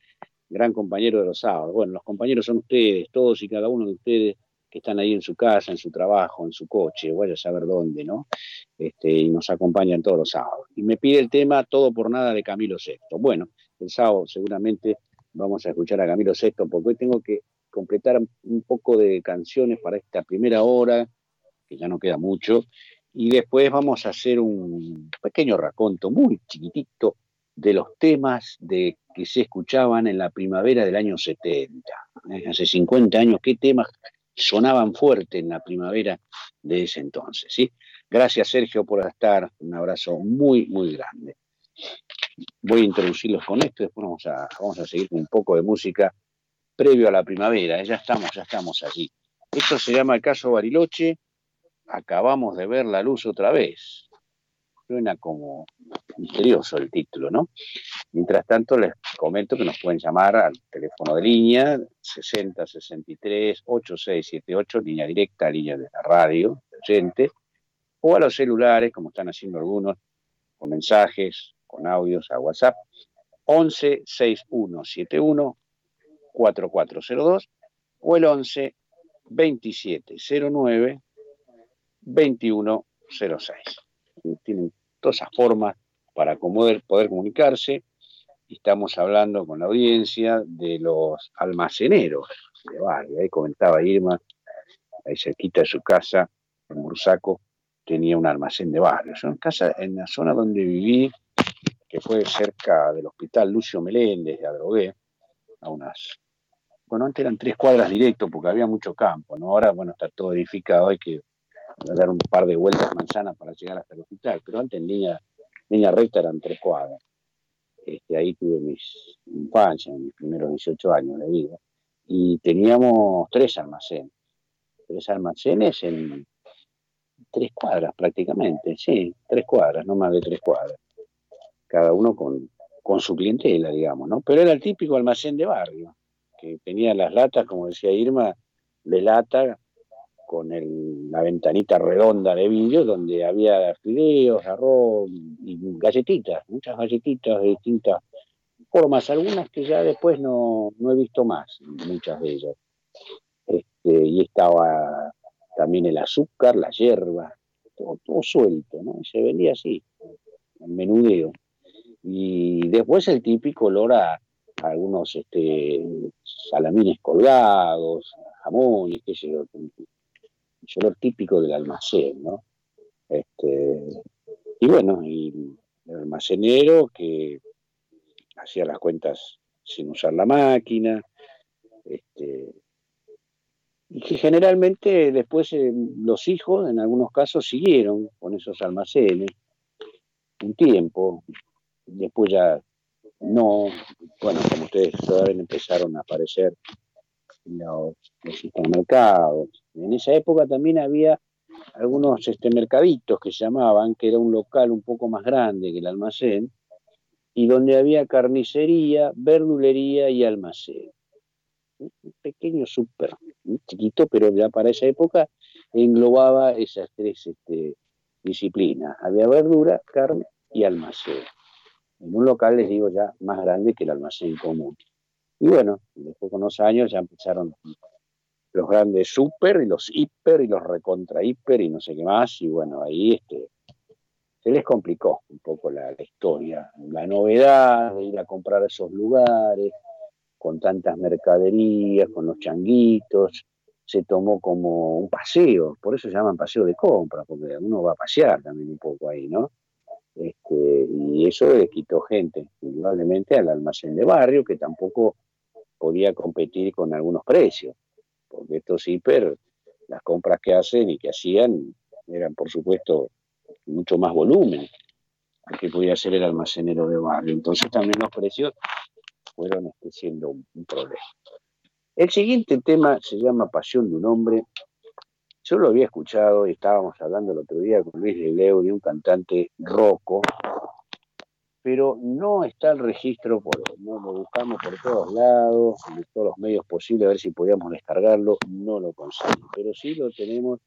gran compañero de los sábados. Bueno, los compañeros son ustedes, todos y cada uno de ustedes que están ahí en su casa, en su trabajo, en su coche, vaya a saber dónde, ¿no? Este, y nos acompañan todos los sábados. Y me pide el tema Todo por Nada de Camilo VI. Bueno, el sábado seguramente vamos a escuchar a Camilo VI, porque hoy tengo que completar un poco de canciones para esta primera hora, que ya no queda mucho, y después vamos a hacer un pequeño raconto muy chiquitito de los temas de, que se escuchaban en la primavera del año 70. ¿eh? Hace 50 años, qué temas sonaban fuerte en la primavera de ese entonces. ¿sí? Gracias, Sergio, por estar. Un abrazo muy, muy grande. Voy a introducirlos con esto, después vamos a, vamos a seguir con un poco de música previo a la primavera. ¿eh? Ya estamos, ya estamos allí. Esto se llama el caso Bariloche. Acabamos de ver la luz otra vez. Suena como misterioso el título, ¿no? Mientras tanto, les comento que nos pueden llamar al teléfono de línea 60 63 8678, línea directa, línea de la radio, oyente, o a los celulares, como están haciendo algunos, con mensajes, con audios a WhatsApp, 11 6171 4402 o el 11 2709 2106. Tienen todas esas formas para poder, poder comunicarse. Estamos hablando con la audiencia de los almaceneros de barrio. Ahí comentaba Irma, ahí cerquita de su casa, en Bursaco, tenía un almacén de barrio. En, casa, en la zona donde viví, que fue cerca del hospital Lucio Meléndez de Adrogué, a unas, bueno, antes eran tres cuadras directo porque había mucho campo, ¿no? Ahora, bueno, está todo edificado, hay que dar un par de vueltas manzanas para llegar hasta el hospital, pero antes en línea, línea recta eran tres cuadras. Este, ahí tuve mis infancia, mis primeros 18 años de vida, y teníamos tres almacenes, tres almacenes en tres cuadras prácticamente, sí, tres cuadras, no más de tres cuadras, cada uno con, con su clientela, digamos, ¿no? Pero era el típico almacén de barrio, que tenía las latas, como decía Irma, de lata con la ventanita redonda de vidrio donde había fideos, arroz y galletitas, muchas galletitas de distintas formas, algunas que ya después no, he visto más, muchas de ellas. Este, y estaba también el azúcar, la hierba, todo, suelto, ¿no? se vendía así, en menudeo. Y después el típico olor a, algunos este, salamines colgados, jamones, qué sé yo, el olor típico del almacén, ¿no? Este, y bueno, el almacenero que hacía las cuentas sin usar la máquina, este, y que generalmente después eh, los hijos en algunos casos siguieron con esos almacenes un tiempo, después ya no, bueno, como ustedes saben, empezaron a aparecer los, los supermercados. En esa época también había algunos este, mercaditos que se llamaban, que era un local un poco más grande que el almacén, y donde había carnicería, verdulería y almacén. Un pequeño súper, chiquito, pero ya para esa época englobaba esas tres este, disciplinas. Había verdura, carne y almacén. En un local, les digo, ya más grande que el almacén común. Y bueno, después con los años ya empezaron los grandes super y los hiper y los recontra hiper y no sé qué más. Y bueno, ahí este, se les complicó un poco la, historia. La novedad de ir a comprar esos lugares con tantas mercaderías, con los changuitos, se tomó como un paseo, por eso se llaman paseo de compra, porque uno va a pasear también un poco ahí, ¿no? Este, y eso le quitó gente, indudablemente al almacén de barrio, que tampoco podía competir con algunos precios, porque estos hiper, las compras que hacen y que hacían eran, por supuesto, mucho más volumen que podía ser el almacenero de barrio. Entonces también los precios fueron este, siendo un, problema. El siguiente tema se llama Pasión de un hombre. Yo lo había escuchado y estábamos hablando el otro día con Luis Leo y un cantante roco, pero no está el registro, por, no lo buscamos por todos lados, en todos los medios posibles, a ver si podíamos descargarlo, no lo conseguimos, pero sí lo tenemos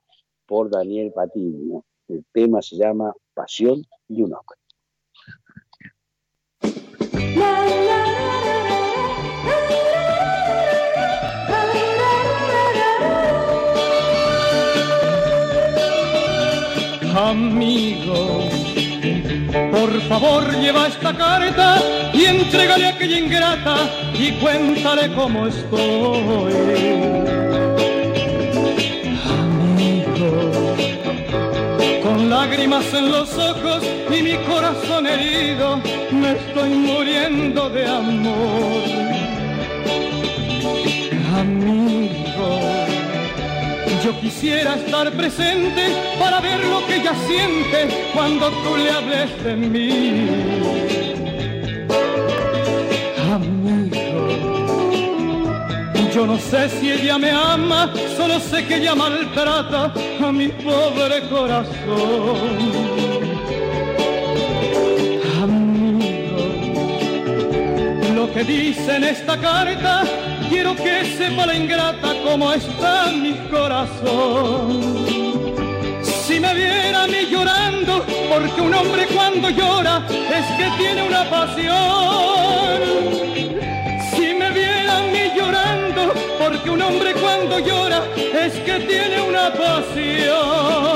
por Daniel Patiño. El tema se llama Pasión de un hombre. Amigo, por favor lleva esta carta y entrégale a aquella ingrata y cuéntale cómo estoy lágrimas en los ojos y mi corazón herido, me estoy muriendo de amor. Yo quisiera estar presente para ver lo que ella siente cuando tú le hables de mí. Yo no sé si ella me ama, solo sé que ella maltrata a mi pobre corazón. Amigo, lo que dice en esta carta, quiero que sepa la ingrata cómo está mi corazón. Si me viera a mí llorando, porque un hombre cuando llora es que tiene una pasión llorando, porque un hombre cuando llora es que tiene una pasión.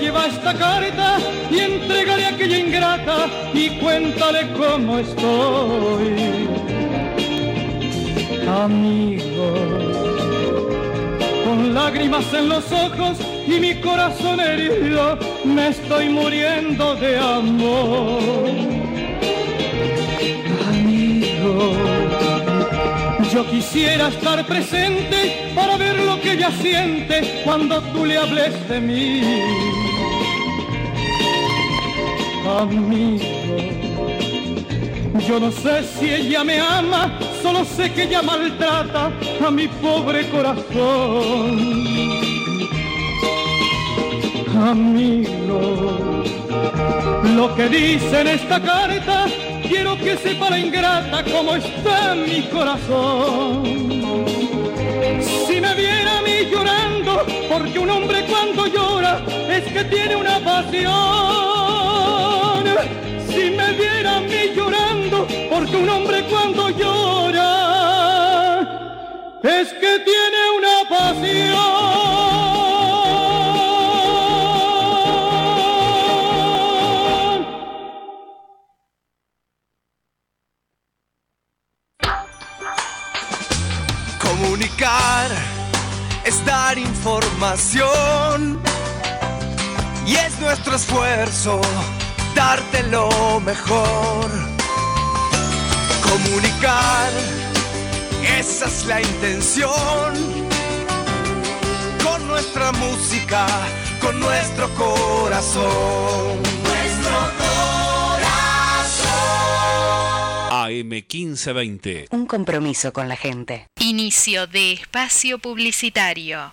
Lleva esta carta y entrégale a aquella ingrata y cuéntale cómo estoy. Amigo lágrimas en los ojos y mi corazón herido me estoy muriendo de amor. Yo quisiera estar presente para ver lo que ella siente cuando tú le hables de mí. Amigo, yo no sé si ella me ama, solo sé que ella maltrata a mi pobre corazón. Amigo, lo que dice en esta carta, quiero que sepa la ingrata cómo está mi corazón. Si me viera a mí llorando, porque un hombre cuando llora es que tiene una pasión si me viera a mí llorando, porque un hombre cuando llora es que tiene una pasión. Esfuerzo darte lo mejor. Comunicar, esa es la intención. Con nuestra música, con nuestro corazón. Nuestro corazón. AM 1520. Un compromiso con la gente. Inicio de espacio publicitario.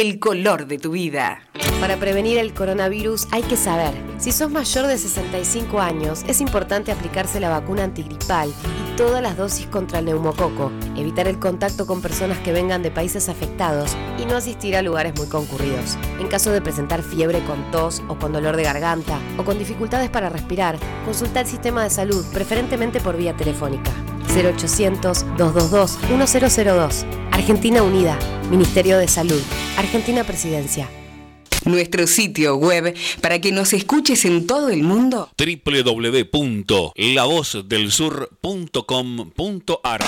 el color de tu vida. Para prevenir el coronavirus hay que saber, si sos mayor de 65 años, es importante aplicarse la vacuna antigripal y todas las dosis contra el neumococo, evitar el contacto con personas que vengan de países afectados y no asistir a lugares muy concurridos. En caso de presentar fiebre con tos o con dolor de garganta o con dificultades para respirar, consulta el sistema de salud, preferentemente por vía telefónica. 0800-222-1002. Argentina Unida, Ministerio de Salud, Argentina Presidencia. Nuestro sitio web para que nos escuches en todo el mundo. www.lavozdelsur.com.ar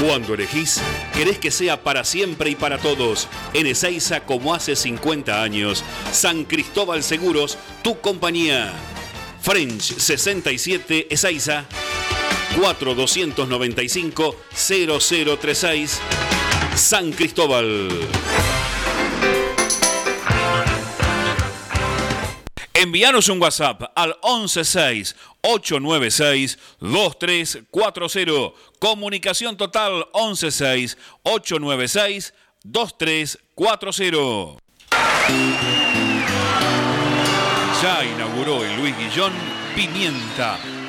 Cuando elegís, querés que sea para siempre y para todos. En Ezeiza, como hace 50 años. San Cristóbal Seguros, tu compañía. French 67 Ezeiza 4295 0036 San Cristóbal. Envíanos un WhatsApp al 116 896 2340. Comunicación total 116 896 2340. Ya inauguró el Luis Guillón Pimienta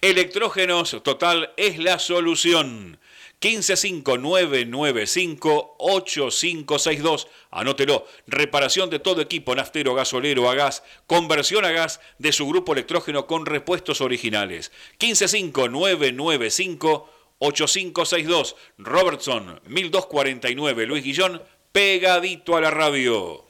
Electrógenos Total es la solución. 1559958562. Anótelo. Reparación de todo equipo naftero, gasolero, a gas, conversión a gas de su grupo electrógeno con repuestos originales. 1559958562. Robertson 1249 Luis Guillón, pegadito a la radio.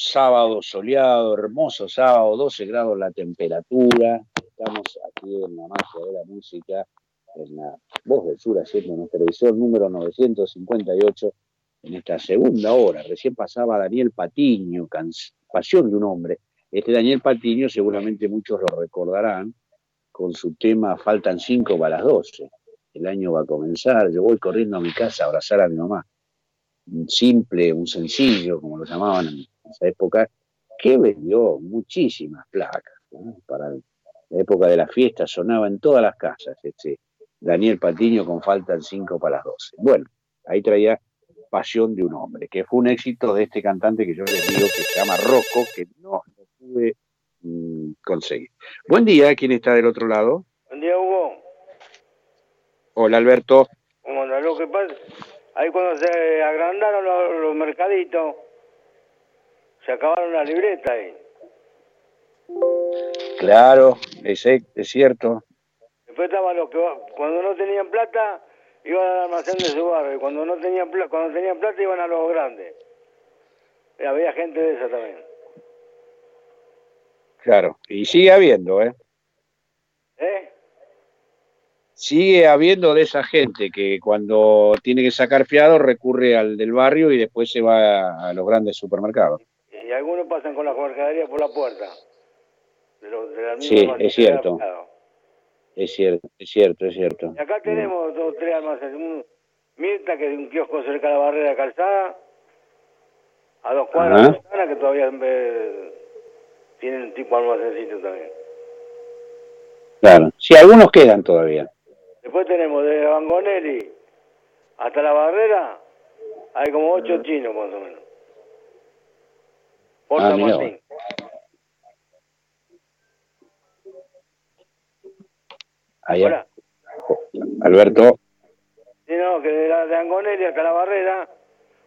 sábado soleado, hermoso sábado, 12 grados la temperatura. Estamos aquí en la magia de la música, en la Voz del Sur, haciendo nuestra edición número 958, en esta segunda hora. Recién pasaba Daniel Patiño, Pasión de un hombre. Este Daniel Patiño seguramente muchos lo recordarán con su tema Faltan cinco para las 12. El año va a comenzar, yo voy corriendo a mi casa a abrazar a mi mamá. Un simple, un sencillo, como lo llamaban esa época, que vendió muchísimas placas. Para la época de la fiesta sonaba en todas las casas este Daniel Patiño con Faltan 5 para las 12. Bueno, ahí traía Pasión de un hombre, que fue un éxito de este cantante que yo les digo que se llama Rocco, que no lo pude mm, conseguir. Buen día, ¿quién está del otro lado? Buen día, Hugo. Hola, Alberto. ¿Cómo anda? Lo que pasa, ahí cuando se agrandaron los mercaditos, se acabaron las libretas ahí. Claro, es, es cierto. Después estaban los que cuando no tenían plata iban al almacén de su barrio y cuando no tenían plata, cuando tenían plata iban a los grandes. Y había gente de esa también. Claro, y sigue habiendo, ¿eh? ¿Eh? Sigue habiendo de esa gente que cuando tiene que sacar fiado recurre al del barrio y después se va a los grandes supermercados y algunos pasan con la mercadería por la puerta. sí, es cierto. Es cierto, es cierto, es cierto. Y acá tenemos dos, tres almacenes. Un Mirta, que es un kiosco cerca de la barrera de calzada, a dos cuadras de que todavía tienen tipo almacencito también. Claro, sí, algunos quedan todavía. Después tenemos de Bangonelli hasta la barrera, hay como ocho chinos más o menos. Ah, Martín. Allá. Alberto. Sí, no, que de, la, de Angonelli hasta la barrera,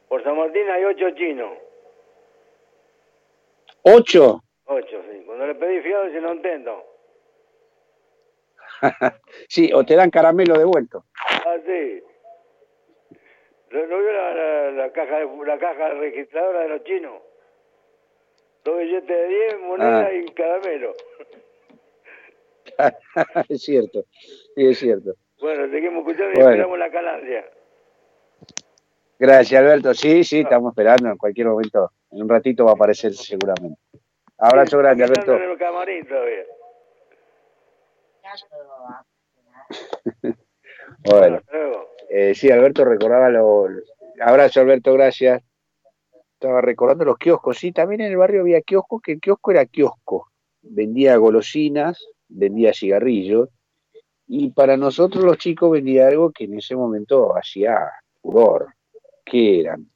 por San Martín hay ocho chinos. ¿Ocho? Ocho, sí. Cuando le pedí fiado dice, no entiendo. sí, o te dan caramelo devuelto. Ah, sí. ¿No, vio la, la, caja, la caja registradora de los chinos? Dos billetes de 10, moneda ah. y caramelo. es cierto, sí, es cierto. Bueno, seguimos escuchando y esperamos la calancia. Gracias, Alberto. Sí, sí, estamos esperando. En cualquier momento, en un ratito va a aparecer seguramente. Abrazo grande, Alberto. Bueno, eh, sí, Alberto recordaba lo. Abrazo, Alberto, gracias estaba recordando los kioscos, sí, también en el barrio había kioscos, que el kiosco era kiosco, vendía golosinas, vendía cigarrillos, y para nosotros los chicos vendía algo que en ese momento hacía furor, que eran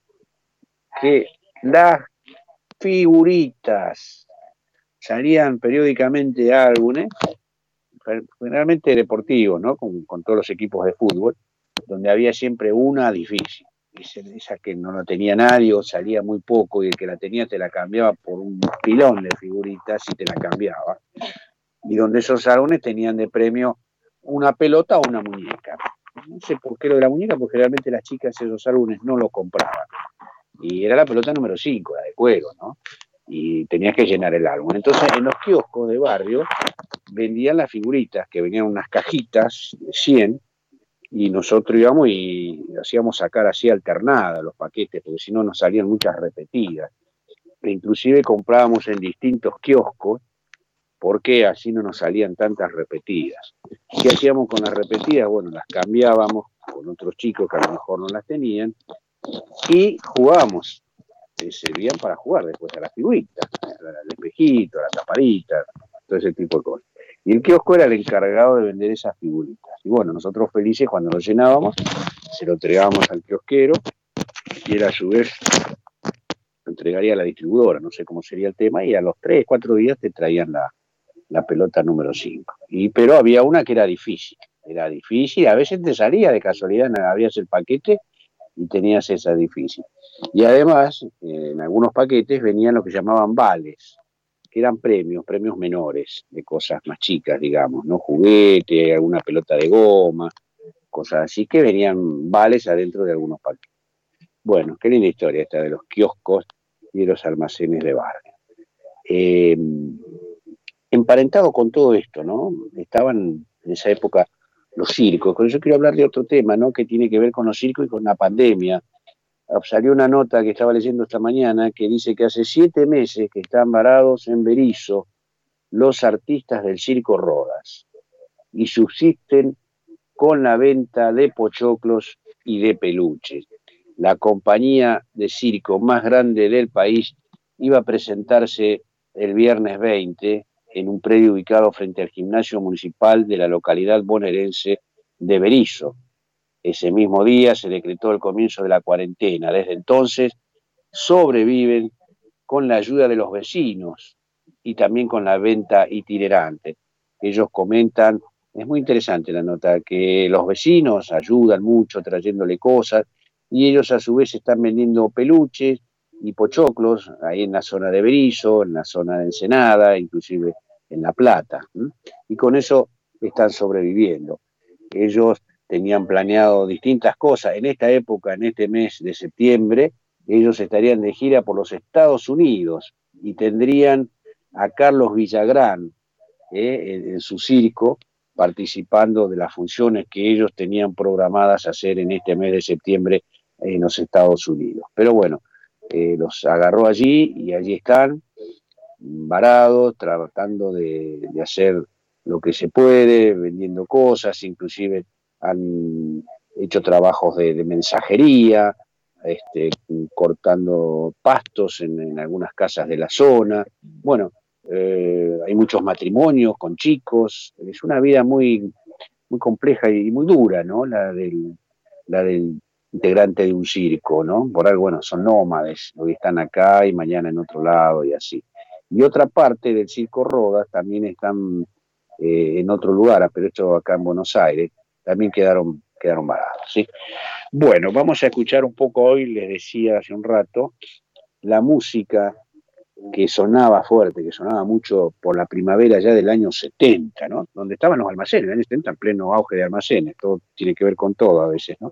que las figuritas. Salían periódicamente álbumes, generalmente deportivos, ¿no? Con, con todos los equipos de fútbol, donde había siempre una difícil esa que no la tenía nadie o salía muy poco y el que la tenía te la cambiaba por un pilón de figuritas y te la cambiaba. Y donde esos álbumes tenían de premio una pelota o una muñeca. No sé por qué lo de la muñeca, porque realmente las chicas esos álbumes no lo compraban. Y era la pelota número 5, la de cuero, ¿no? Y tenías que llenar el álbum. Entonces, en los kioscos de barrio vendían las figuritas, que venían unas cajitas de 100, y nosotros íbamos y hacíamos sacar así alternadas los paquetes, porque si no nos salían muchas repetidas. E inclusive comprábamos en distintos kioscos porque así no nos salían tantas repetidas. ¿Qué hacíamos con las repetidas? Bueno, las cambiábamos con otros chicos que a lo mejor no las tenían y jugábamos. Eh, servían para jugar después a las figuritas, al espejito, a la taparita, todo ese tipo de cosas. Y el kiosco era el encargado de vender esas figuritas. Y bueno, nosotros felices cuando lo llenábamos, se lo entregábamos al kiosquero y él a su vez lo entregaría a la distribuidora, no sé cómo sería el tema, y a los 3, 4 días te traían la, la pelota número 5. Y, pero había una que era difícil, era difícil, a veces te salía de casualidad, abrías el paquete y tenías esa difícil. Y además, en algunos paquetes venían lo que llamaban vales, eran premios, premios menores, de cosas más chicas, digamos, ¿no? Juguete, alguna pelota de goma, cosas así, que venían vales adentro de algunos paquetes. Bueno, qué linda historia esta de los kioscos y de los almacenes de barrio. Eh, emparentado con todo esto, ¿no? Estaban en esa época los circos. Con eso quiero hablar de otro tema, ¿no? Que tiene que ver con los circos y con la pandemia. Salió una nota que estaba leyendo esta mañana que dice que hace siete meses que están varados en Berizo los artistas del circo Rodas y subsisten con la venta de pochoclos y de peluches. La compañía de circo más grande del país iba a presentarse el viernes 20 en un predio ubicado frente al gimnasio municipal de la localidad bonaerense de Berizo. Ese mismo día se decretó el comienzo de la cuarentena. Desde entonces sobreviven con la ayuda de los vecinos y también con la venta itinerante. Ellos comentan, es muy interesante la nota, que los vecinos ayudan mucho trayéndole cosas y ellos a su vez están vendiendo peluches y pochoclos ahí en la zona de Berizo, en la zona de Ensenada, inclusive en La Plata. Y con eso están sobreviviendo. Ellos tenían planeado distintas cosas. En esta época, en este mes de septiembre, ellos estarían de gira por los Estados Unidos y tendrían a Carlos Villagrán eh, en, su circo participando de las funciones que ellos tenían programadas hacer en este mes de septiembre en los Estados Unidos. Pero bueno, eh, los agarró allí y allí están varados, tratando de, hacer lo que se puede, vendiendo cosas, inclusive han hecho trabajos de, mensajería, este, cortando pastos en, algunas casas de la zona. Bueno, eh, hay muchos matrimonios con chicos, es una vida muy, muy compleja y muy dura, ¿no? La del, integrante de un circo, ¿no? Por algo, bueno, son nómades, hoy están acá y mañana en otro lado y así. Y otra parte del Circo Rodas también están eh, en otro lugar, pero esto acá en Buenos Aires, también quedaron, quedaron varados. ¿sí? Bueno, vamos a escuchar un poco hoy, les decía hace un rato, la música que sonaba fuerte, que sonaba mucho por la primavera ya del año 70, ¿no? Donde estaban los almacenes, en el año 70 en pleno auge de almacenes, todo tiene que ver con todo a veces, ¿no?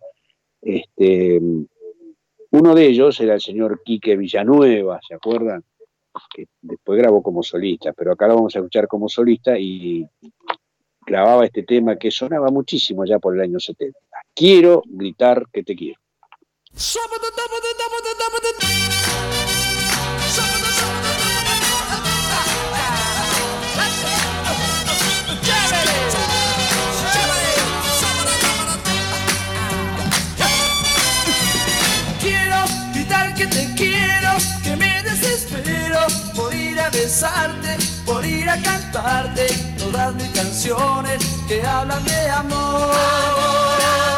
Este, uno de ellos era el señor Quique Villanueva, ¿se acuerdan? que después grabó como solista, pero acá lo vamos a escuchar como solista y grababa este tema que sonaba muchísimo ya por el año 70. Quiero gritar que te quiero. Quiero gritar que te quiero, que me por ir a besarte, por ir a cantarte todas mis canciones que hablan de amor. Amor,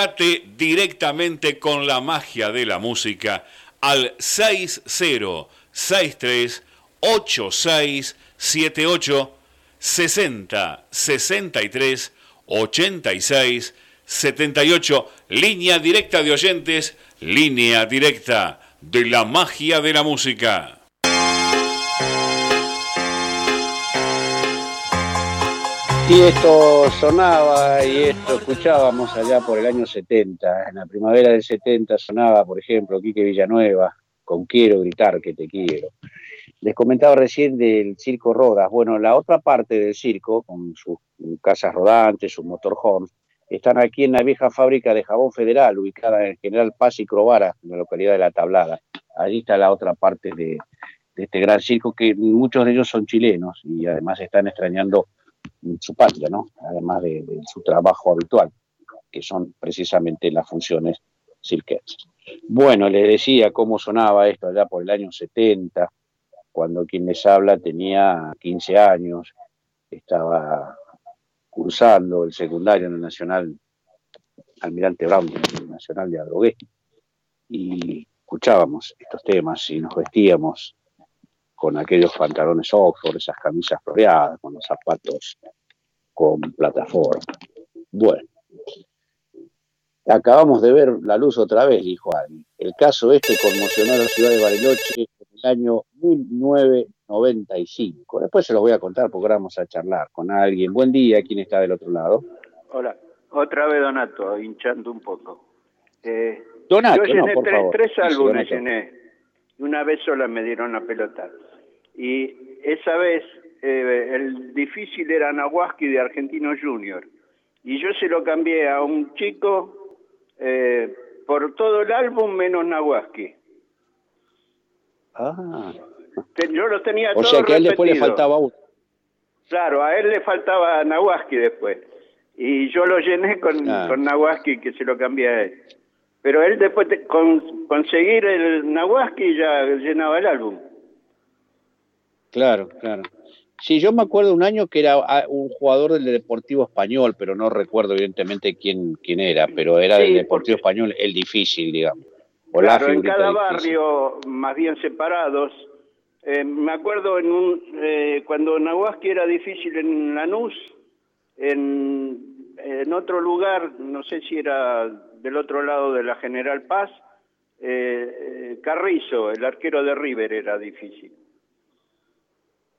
Comunicate directamente con la magia de la música al 6063 8678 60 63 86 78 línea directa de oyentes, línea directa de la magia de la música. Y esto sonaba y esto escuchábamos allá por el año 70. En la primavera del 70 sonaba, por ejemplo, Quique Villanueva con Quiero gritar que te quiero. Les comentaba recién del Circo Rodas. Bueno, la otra parte del circo, con sus casas rodantes, sus motorhomes, están aquí en la vieja fábrica de jabón federal, ubicada en General Paz y Crovara, en la localidad de La Tablada. Allí está la otra parte de, de este gran circo, que muchos de ellos son chilenos y además están extrañando su patria, ¿no? Además de, su trabajo habitual, que son precisamente las funciones circenses. Bueno, les decía cómo sonaba esto allá por el año 70, cuando quien les habla tenía 15 años, estaba cursando el secundario en el Nacional Almirante Brown, el Nacional de Adrogué, y escuchábamos estos temas y nos vestíamos con aquellos pantalones Oxford, esas camisas floreadas, con los zapatos con plataforma. Bueno, acabamos de ver la luz otra vez, dijo alguien. El caso este conmocionó a la ciudad de Bariloche en el año 1995. Después se los voy a contar porque ahora vamos a charlar con alguien. Buen día, ¿quién está del otro lado? Hola, otra vez Donato, hinchando un poco. Eh, Donato, yo no, llené por tres, favor. tres álbumes, llené. Y una vez sola me dieron la pelota. Y esa vez eh, el difícil era Nahuasky de Argentino Junior. Y yo se lo cambié a un chico eh, por todo el álbum menos Nahuasky. Ah, Yo lo tenía o todo sea que a él después le faltaba uno. Claro, a él le faltaba Nahuasky después. Y yo lo llené con, Ah. con Nahuasky, que se lo cambié a él. Pero él después de con, conseguir el Nahuasky ya llenaba el álbum. Claro, claro. Sí, yo me acuerdo un año que era ah, un jugador del Deportivo Español, pero no recuerdo evidentemente quién, quién era, pero era Sí, del Deportivo Español el difícil, digamos. O Claro, la en cada difícil. barrio, más bien separados. Eh, me acuerdo en un, eh, cuando Nahuasky era difícil en Lanús, en, en otro lugar, no sé si era del otro lado de la General Paz, eh, eh, Carrizo, el arquero de River, era difícil.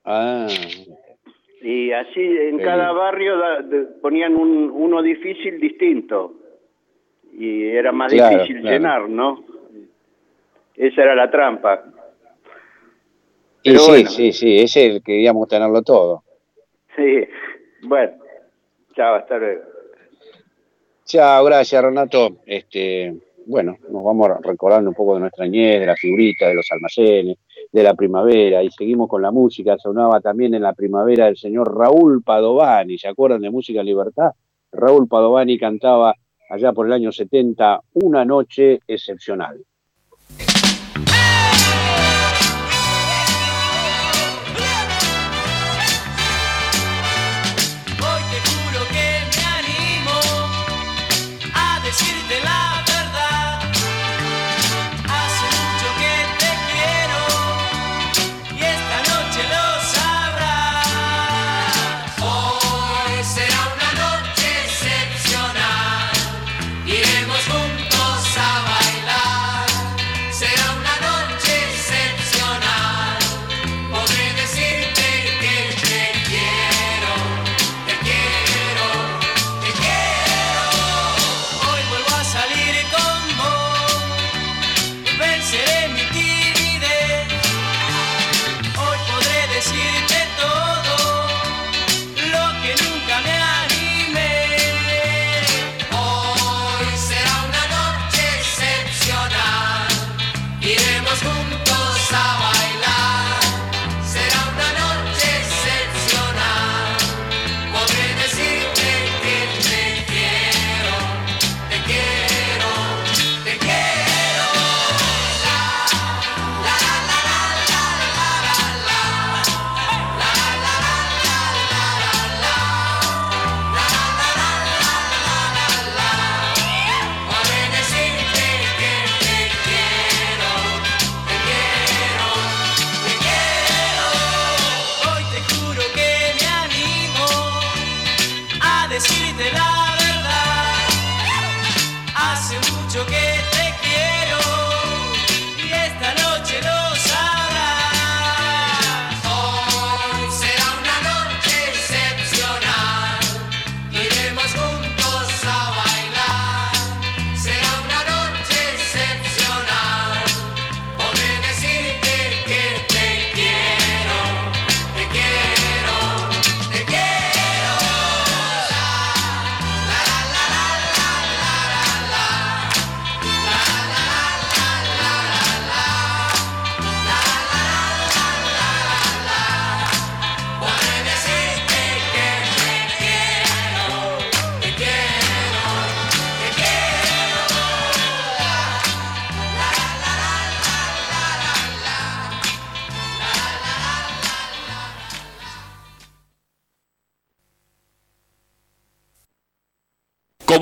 Ah, Y así en cada barrio da- de- ponían un, uno difícil distinto. Y era más Claro, difícil claro. llenar, ¿no? Esa era la trampa. y sí, bueno. sí, sí, ese queríamos tenerlo todo. Sí, bueno, chao, hasta luego. Gracias Renato. Este, bueno, nos vamos recordando un poco de nuestra niñez, de la figurita, de los almacenes, de la primavera, y seguimos con la música. Sonaba también en la primavera el señor Raúl Padovani, ¿se acuerdan de Música Libertad? Raúl Padovani cantaba allá por el año 70, Una noche excepcional.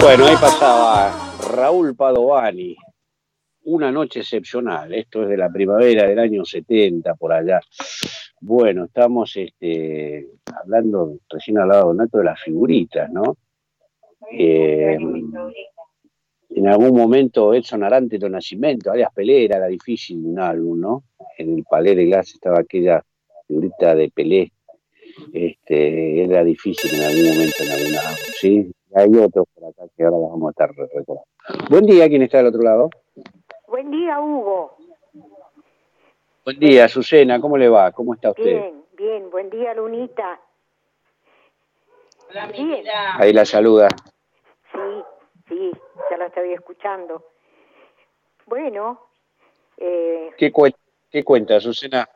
Bueno, ahí pasaba Raúl Padovani. Una noche excepcional. Esto es de la primavera del año 70, por allá. Bueno, estamos este, hablando, recién hablaba Donato de las figuritas, ¿no? Eh, en algún momento Edson Arántelo Nacimiento, alias Pelé, era difícil de un álbum, ¿no? En el Palais de Glass estaba aquella figurita de Pelé. Este, era difícil en algún momento en algún álbum, ¿sí? Hay otros por acá que ahora vamos a estar recordando. Buen día, ¿quién está del otro lado? Buen día, Hugo. Buen día, Azucena, ¿cómo le va? ¿Cómo está usted? Bien, bien. Buen día, Lunita. Bien. Ahí la saluda. Sí, sí, ya la estoy escuchando. Bueno, eh, ¿Qué, cuen- qué cuenta, Azucena?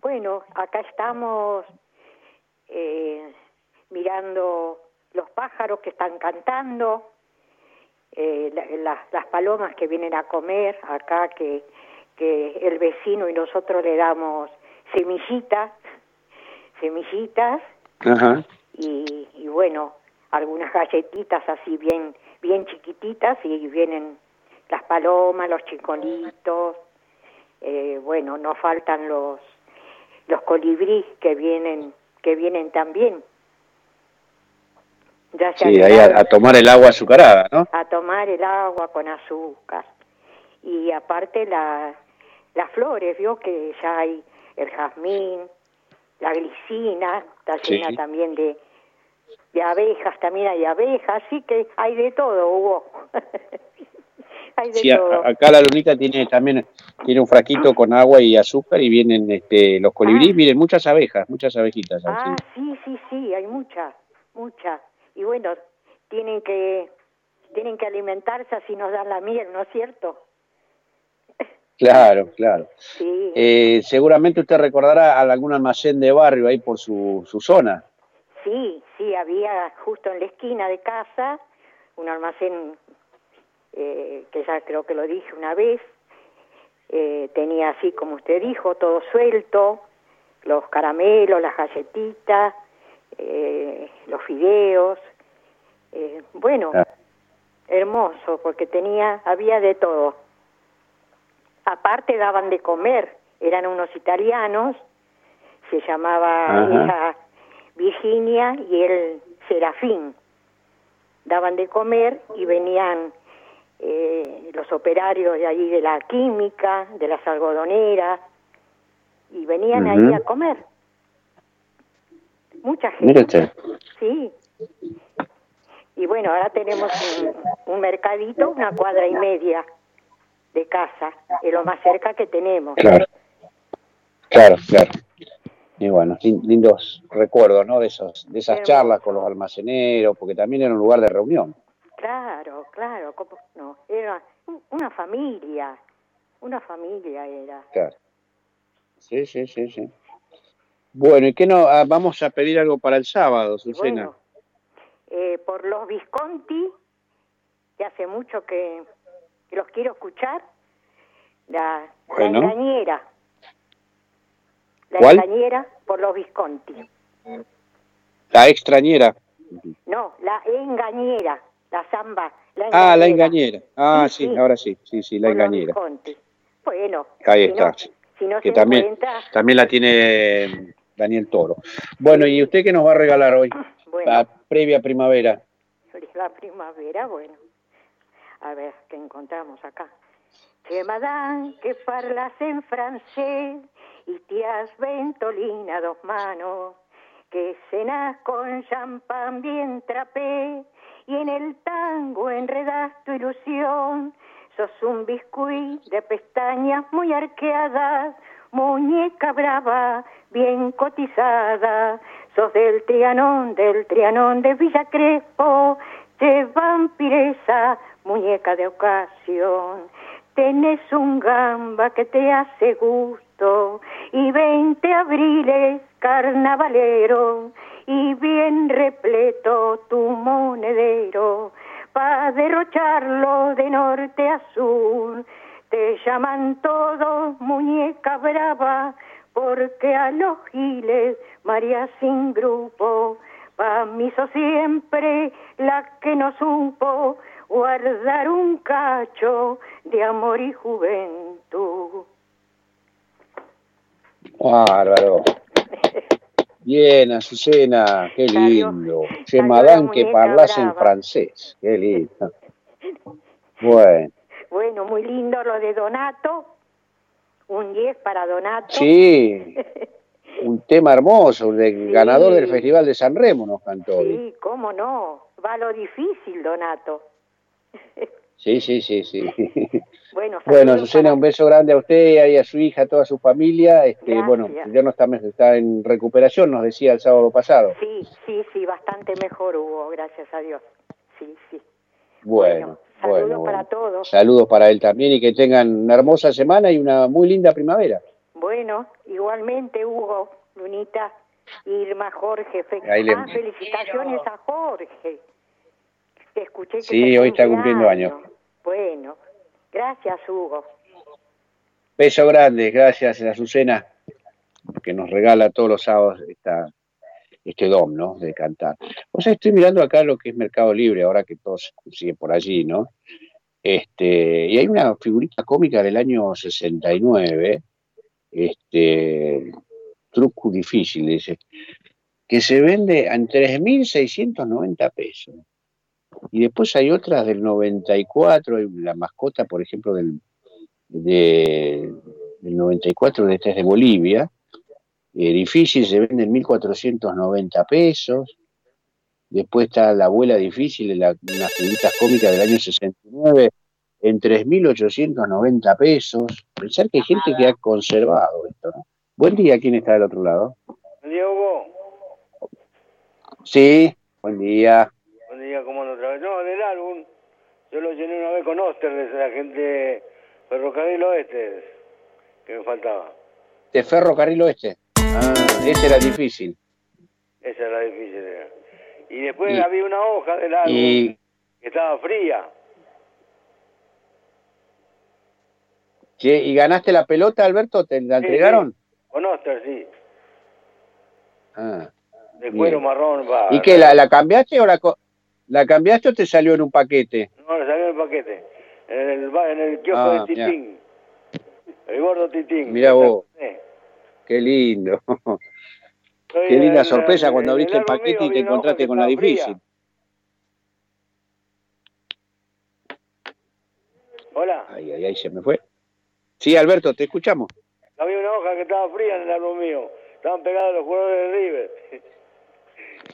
bueno, acá estamos eh, mirando los pájaros que están cantando, eh, la- la- las palomas que vienen a comer acá, que, que el vecino y nosotros le damos semillitas, semillitas Ajá. y, y bueno, algunas galletitas así bien, bien chiquititas y vienen las palomas, los chicolitos, eh, bueno, no faltan los los colibríes que vienen que vienen también. Ya se Sí, ahí a, tomar el agua azucarada, ¿no? a tomar el agua con azúcar. Y aparte la, las flores, vio que ya hay el jazmín, la glicina, está Sí. llena también de, de abejas, también hay abejas, así que hay de todo, Hugo. hay de Sí, todo. a- acá la lunita tiene también tiene un fraquito con agua y azúcar y vienen este, los colibríes, miren, muchas abejas, muchas abejitas. así. Ah, sí, sí, sí, hay muchas, muchas. Y bueno, tienen que tienen que alimentarse así nos dan la miel, ¿no es cierto? Claro, claro. Sí. Eh, seguramente usted recordará algún almacén de barrio ahí por su, su zona. Sí, sí, había justo en la esquina de casa un almacén eh, que ya creo que lo dije una vez. Eh, tenía así como usted dijo, todo suelto, los caramelos, las galletitas, eh, los fideos. Eh, bueno, Ah. hermoso, porque tenía, había de todo. Aparte daban de comer, eran unos italianos, se llamaba ella Virginia y él Serafín. Daban de comer y venían eh, los operarios de ahí de la química, de las algodoneras, y venían ahí a comer. Mucha gente. Sí. Y bueno, ahora tenemos un, un mercadito, una cuadra y media de casa, es lo más cerca que tenemos. Claro. Claro, claro. Y bueno, lin- lindos recuerdos, ¿no? De esos, de esas charlas con los almaceneros, porque también era un lugar de reunión. Claro, claro, ¿cómo no? Era un- una familia, una familia era. Claro. Sí, sí, sí, sí. Bueno, ¿y qué no? ah, vamos a pedir algo para el sábado, Susana. Bueno, eh, por los Visconti, que hace mucho que, que los quiero escuchar, la, la Bueno. engañera. La ¿Cuál? engañera por los Visconti. La extrañera. No, la engañera, la samba. La Ah, la engañera. engañera. Ah, Sí, sí, sí. ahora sí, sí, sí, la por los engañera. Visconti. Bueno, Ahí si está. no, si no que se también, también la tiene Daniel Toro. Bueno, ¿y usted qué nos va a regalar hoy? Bueno. La previa primavera. la primavera, bueno. A ver, ¿qué encontramos acá? C'est madame que parlas en francés y te has ventolina dos manos, que cenas con champán bien trapé y en el tango enredas tu ilusión. Sos un biscuit de pestañas muy arqueadas, muñeca brava, bien cotizada. Sos del Trianón, del Trianón de Villa Crespo, de vampiresa, muñeca de ocasión. Tenés un gamba que te hace gusto y 20 abriles carnavalero y bien repleto tu monedero pa' derrocharlo de norte a sur. Te llaman todos muñeca brava porque a los giles María sin grupo. Pa' mí sos siempre la que no supo guardar un cacho de amor y juventud. Bárbaro. Bien, Azucena, qué lindo. Che, madame que parlas en francés. Qué lindo. Bueno, Bueno, muy lindo lo de Donato. Un 10 para Donato. sí, un tema hermoso, del ganador del Festival de San Remo nos cantó hoy. Sí, cómo no. Va lo difícil, Donato. Sí, sí, sí, sí. Bueno, Bueno, Azucena, un beso grande a usted y a su hija, a toda su familia. Este, Gracias. bueno, ya no está, está en recuperación, nos decía el sábado pasado. Sí, sí, sí, bastante mejor hubo, gracias a Dios. Sí, sí. Bueno, Saludos bueno, para bueno. todos. Saludos para él también y que tengan una hermosa semana y una muy linda primavera. Bueno, igualmente Hugo, Lunita, Irma, Jorge. Fe- le- Ah, felicitaciones a Jorge. Que escuché que Sí, hoy está cumpliendo años. años. Bueno, gracias Hugo. Beso grande, gracias Azucena, que nos regala todos los sábados esta, este dom, ¿no? De cantar. O sea, estoy mirando acá lo que es Mercado Libre, ahora que todo se consigue por allí, ¿no? Este, y hay una figurita cómica del año 69, este, truco difícil, dice, que se vende en 3.690 pesos. Y después hay otras del 94, hay la mascota, por ejemplo, del, de, del 94 de este es de Bolivia. Eh, difícil se vende en 1.490 pesos. Después está la abuela difícil, la, unas figuritas cómicas del año 69, en 3.890 pesos. Pensar que hay gente que ha conservado esto, ¿no? Buen día, ¿quién está del otro lado? Hugo. Sí, buen día. Buen día, ¿cómo ando otra vez? No, del álbum. Yo lo llené una vez con Oster, de la gente Ferrocarril Oeste, que me faltaba. De Ferrocarril Oeste. Ah, ese era difícil. Esa era difícil. era. Y después Y- había una hoja del Y que estaba fría. Che, ¿Y ganaste la pelota, Alberto? ¿Te la Sí, entregaron? Con Oster, sí. Ah. De cuero Bien. marrón. Va, ¿Y qué? ¿La, la cambiaste o la, la cambiaste o te salió en un paquete? No, le salió el paquete. En el, en el kiosco Ah, de Titín. El gordo Titín. Mirá vos. Sí. Qué lindo. Qué linda sorpresa cuando abriste el paquete y te encontraste con la difícil. Ay, ay, ay, se me fue. Sí, Alberto, te escuchamos. Había una hoja que estaba fría en el árbol mío. Estaban pegados los jugadores de River.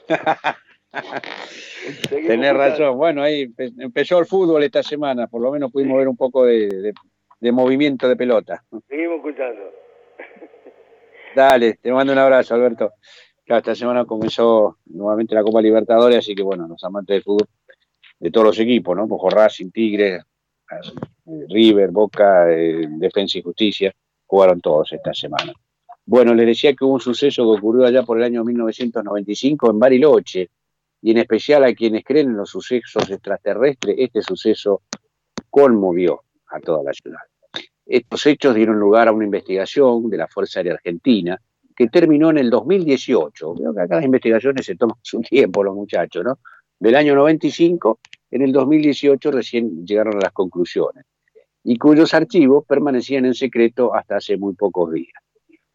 Tenés razón. Bueno, ahí empe- empezó el fútbol esta semana, por lo menos pudimos ver un poco de, de- de movimiento de pelota. Seguimos escuchando. Dale, te mando un abrazo, Alberto. Claro, esta semana comenzó nuevamente la Copa Libertadores, así que bueno, los amantes del fútbol de todos los equipos, ¿no? Ojo, Racing, Tigre, eh, River, Boca, eh, Defensa y Justicia, jugaron todos esta semana. Bueno, les decía que hubo un suceso que ocurrió allá por el año 1995 en Bariloche, y en especial a quienes creen en los sucesos extraterrestres, este suceso conmovió a toda la ciudad. Estos hechos dieron lugar a una investigación de la Fuerza Aérea Argentina que terminó en el 2018. Veo que acá las investigaciones se toman su tiempo los muchachos, ¿no? Del año 95, en el 2018 recién llegaron a las conclusiones y cuyos archivos permanecían en secreto hasta hace muy pocos días.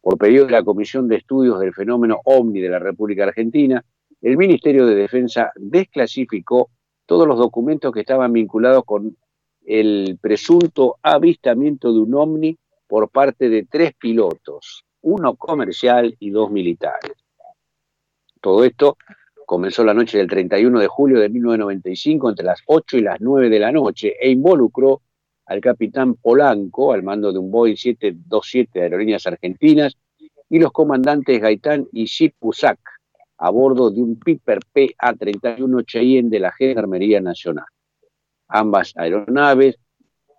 Por pedido de la Comisión de Estudios del Fenómeno OVNI de la República Argentina, el Ministerio de Defensa desclasificó todos los documentos que estaban vinculados con el presunto avistamiento de un ovni por parte de tres pilotos, uno comercial y dos militares. Todo esto comenzó la noche del 31 de julio de 1995 entre las 8 y las 9 de la noche e involucró al capitán Polanco al mando de un Boeing 727 de Aerolíneas Argentinas y los comandantes Gaitán y Sipusac a bordo de un Piper PA-31 Cheyenne de la Gendarmería Nacional. Ambas aeronaves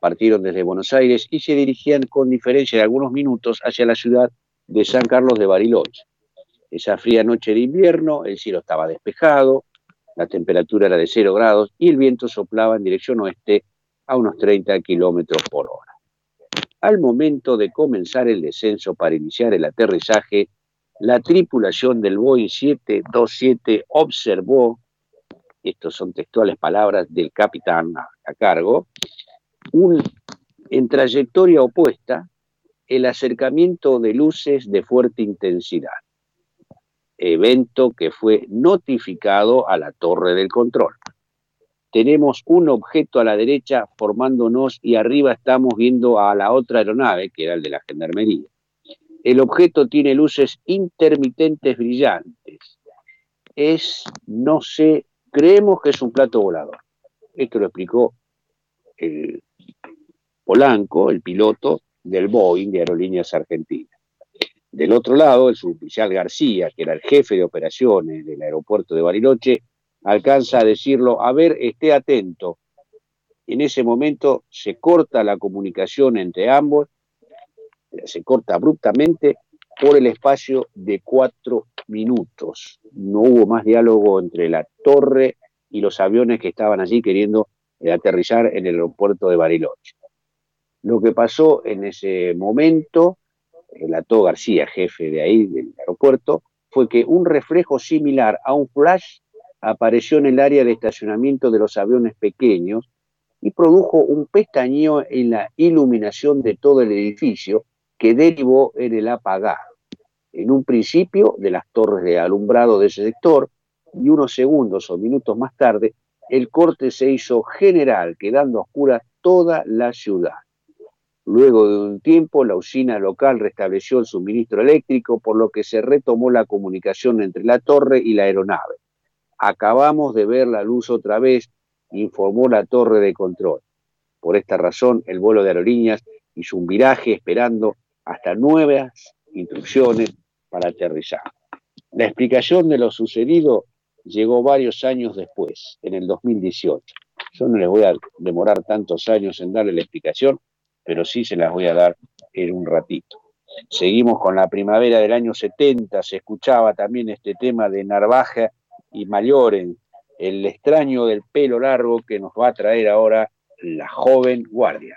partieron desde Buenos Aires y se dirigían con diferencia de algunos minutos hacia la ciudad de San Carlos de Bariloche. Esa fría noche de invierno, el cielo estaba despejado, la temperatura era de 0 grados y el viento soplaba en dirección oeste a unos 30 kilómetros por hora. Al momento de comenzar el descenso para iniciar el aterrizaje, la tripulación del Boeing 727 observó, estas son textuales palabras del capitán a, cargo, en trayectoria opuesta el acercamiento de luces de fuerte intensidad, evento que fue notificado a la torre del control. Tenemos un objeto a la derecha formándonos y arriba estamos viendo a la otra aeronave, que era el de la gendarmería. El objeto tiene luces intermitentes brillantes. Es, no sé, creemos que es un plato volador. Esto lo explicó el Polanco, el piloto del Boeing de Aerolíneas Argentinas. Del otro lado, el suboficial García, que era el jefe de operaciones del aeropuerto de Bariloche, alcanza a decirlo, a ver, esté atento. En ese momento se corta la comunicación entre ambos, se corta abruptamente por el espacio de cuatro minutos. No hubo más diálogo entre la torre y los aviones que estaban allí queriendo eh, aterrizar en el aeropuerto de Bariloche. Lo que pasó en ese momento, relató García, jefe de ahí del aeropuerto, fue que un reflejo similar a un flash apareció en el área de estacionamiento de los aviones pequeños y produjo un pestañeo en la iluminación de todo el edificio que derivó en el apagado. En un principio de las torres de alumbrado de ese sector y unos segundos o minutos más tarde, el corte se hizo general, quedando a oscuras toda la ciudad. Luego de un tiempo, la usina local restableció el suministro eléctrico, por lo que se retomó la comunicación entre la torre y la aeronave. Acabamos de ver la luz otra vez, informó la torre de control. Por esta razón, el vuelo de aerolíneas hizo un viraje esperando hasta nuevas instrucciones para aterrizar. La explicación de lo sucedido llegó varios años después, en el 2018. Yo no les voy a demorar tantos años en darle la explicación, pero sí se las voy a dar en un ratito. Seguimos con la primavera del año 70, se escuchaba también este tema de Narvaja y Malloren, el extraño del pelo largo que nos va a traer ahora la joven guardia.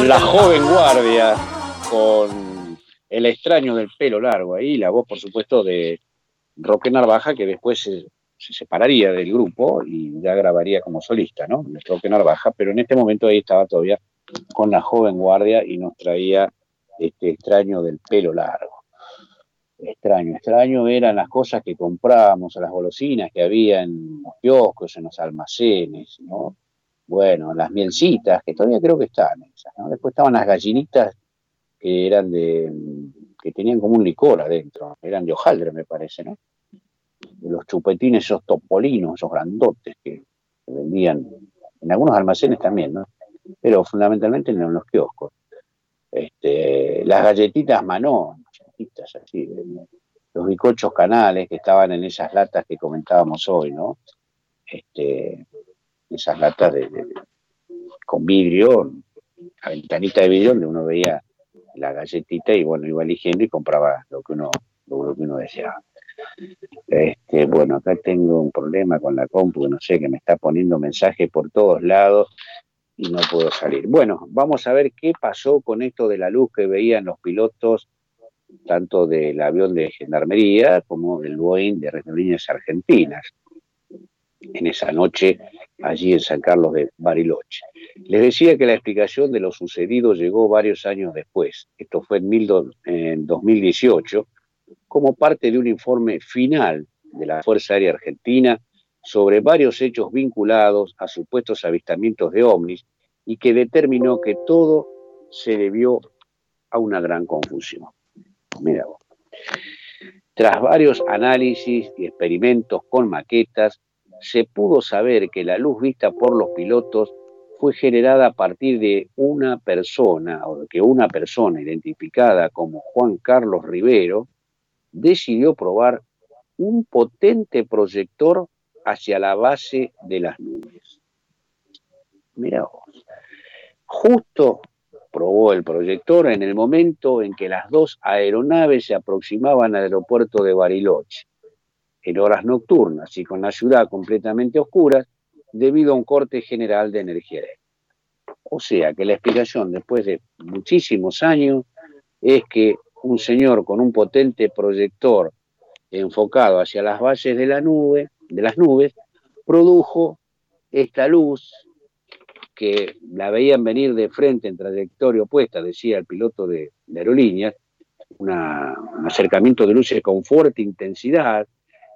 La joven guardia con el extraño del pelo largo ahí, la voz, por supuesto, de Roque Narvaja, que después se, se separaría del grupo y ya grabaría como solista, ¿no? Roque Narvaja, pero en este momento ahí estaba todavía con la joven guardia y nos traía este extraño del pelo largo. Extraño, extraño eran las cosas que comprábamos, las golosinas que había en los kioscos, en los almacenes, ¿no? Bueno, las mielcitas, que todavía creo que están esas, ¿no? Después estaban las gallinitas que eran de, que tenían como un licor adentro, eran de hojaldre me parece, ¿no? Los chupetines, esos topolinos, esos grandotes que se vendían en algunos almacenes también, ¿no? Pero fundamentalmente en los kioscos. Este, las galletitas Manón, galletitas así, los bicochos canales que estaban en esas latas que comentábamos hoy, ¿no? Este, esas latas de, de- con vidrio, la ventanita de vidrio donde uno veía la galletita y bueno, iba eligiendo y compraba lo que uno, lo, que uno deseaba. Este, bueno, acá tengo un problema con la compu, no sé, que me está poniendo mensajes por todos lados y no puedo salir. Bueno, vamos a ver qué pasó con esto de la luz que veían los pilotos, tanto del avión de gendarmería como del Boeing de Aerolíneas Argentinas, en esa noche allí en San Carlos de Bariloche. Les decía que la explicación de lo sucedido llegó varios años después. Esto fue en, mil do- en 2018, como parte de un informe final de la Fuerza Aérea Argentina sobre varios hechos vinculados a supuestos avistamientos de ovnis y que determinó que todo se debió a una gran confusión. Mira vos. Tras varios análisis y experimentos con maquetas, se pudo saber que la luz vista por los pilotos fue generada a partir de una persona, o que una persona identificada como Juan Carlos Rivero decidió probar un potente proyector hacia la base de las nubes. Mira vos. Justo probó el proyector en el momento en que las dos aeronaves se aproximaban al aeropuerto de Bariloche, en horas nocturnas y con la ciudad completamente oscura debido a un corte general de energía eléctrica. O sea que la explicación después de muchísimos años es que un señor con un potente proyector enfocado hacia las bases de la nube, de las nubes, produjo esta luz que la veían venir de frente en trayectoria opuesta, decía el piloto de, aerolíneas, un acercamiento de luces con fuerte intensidad,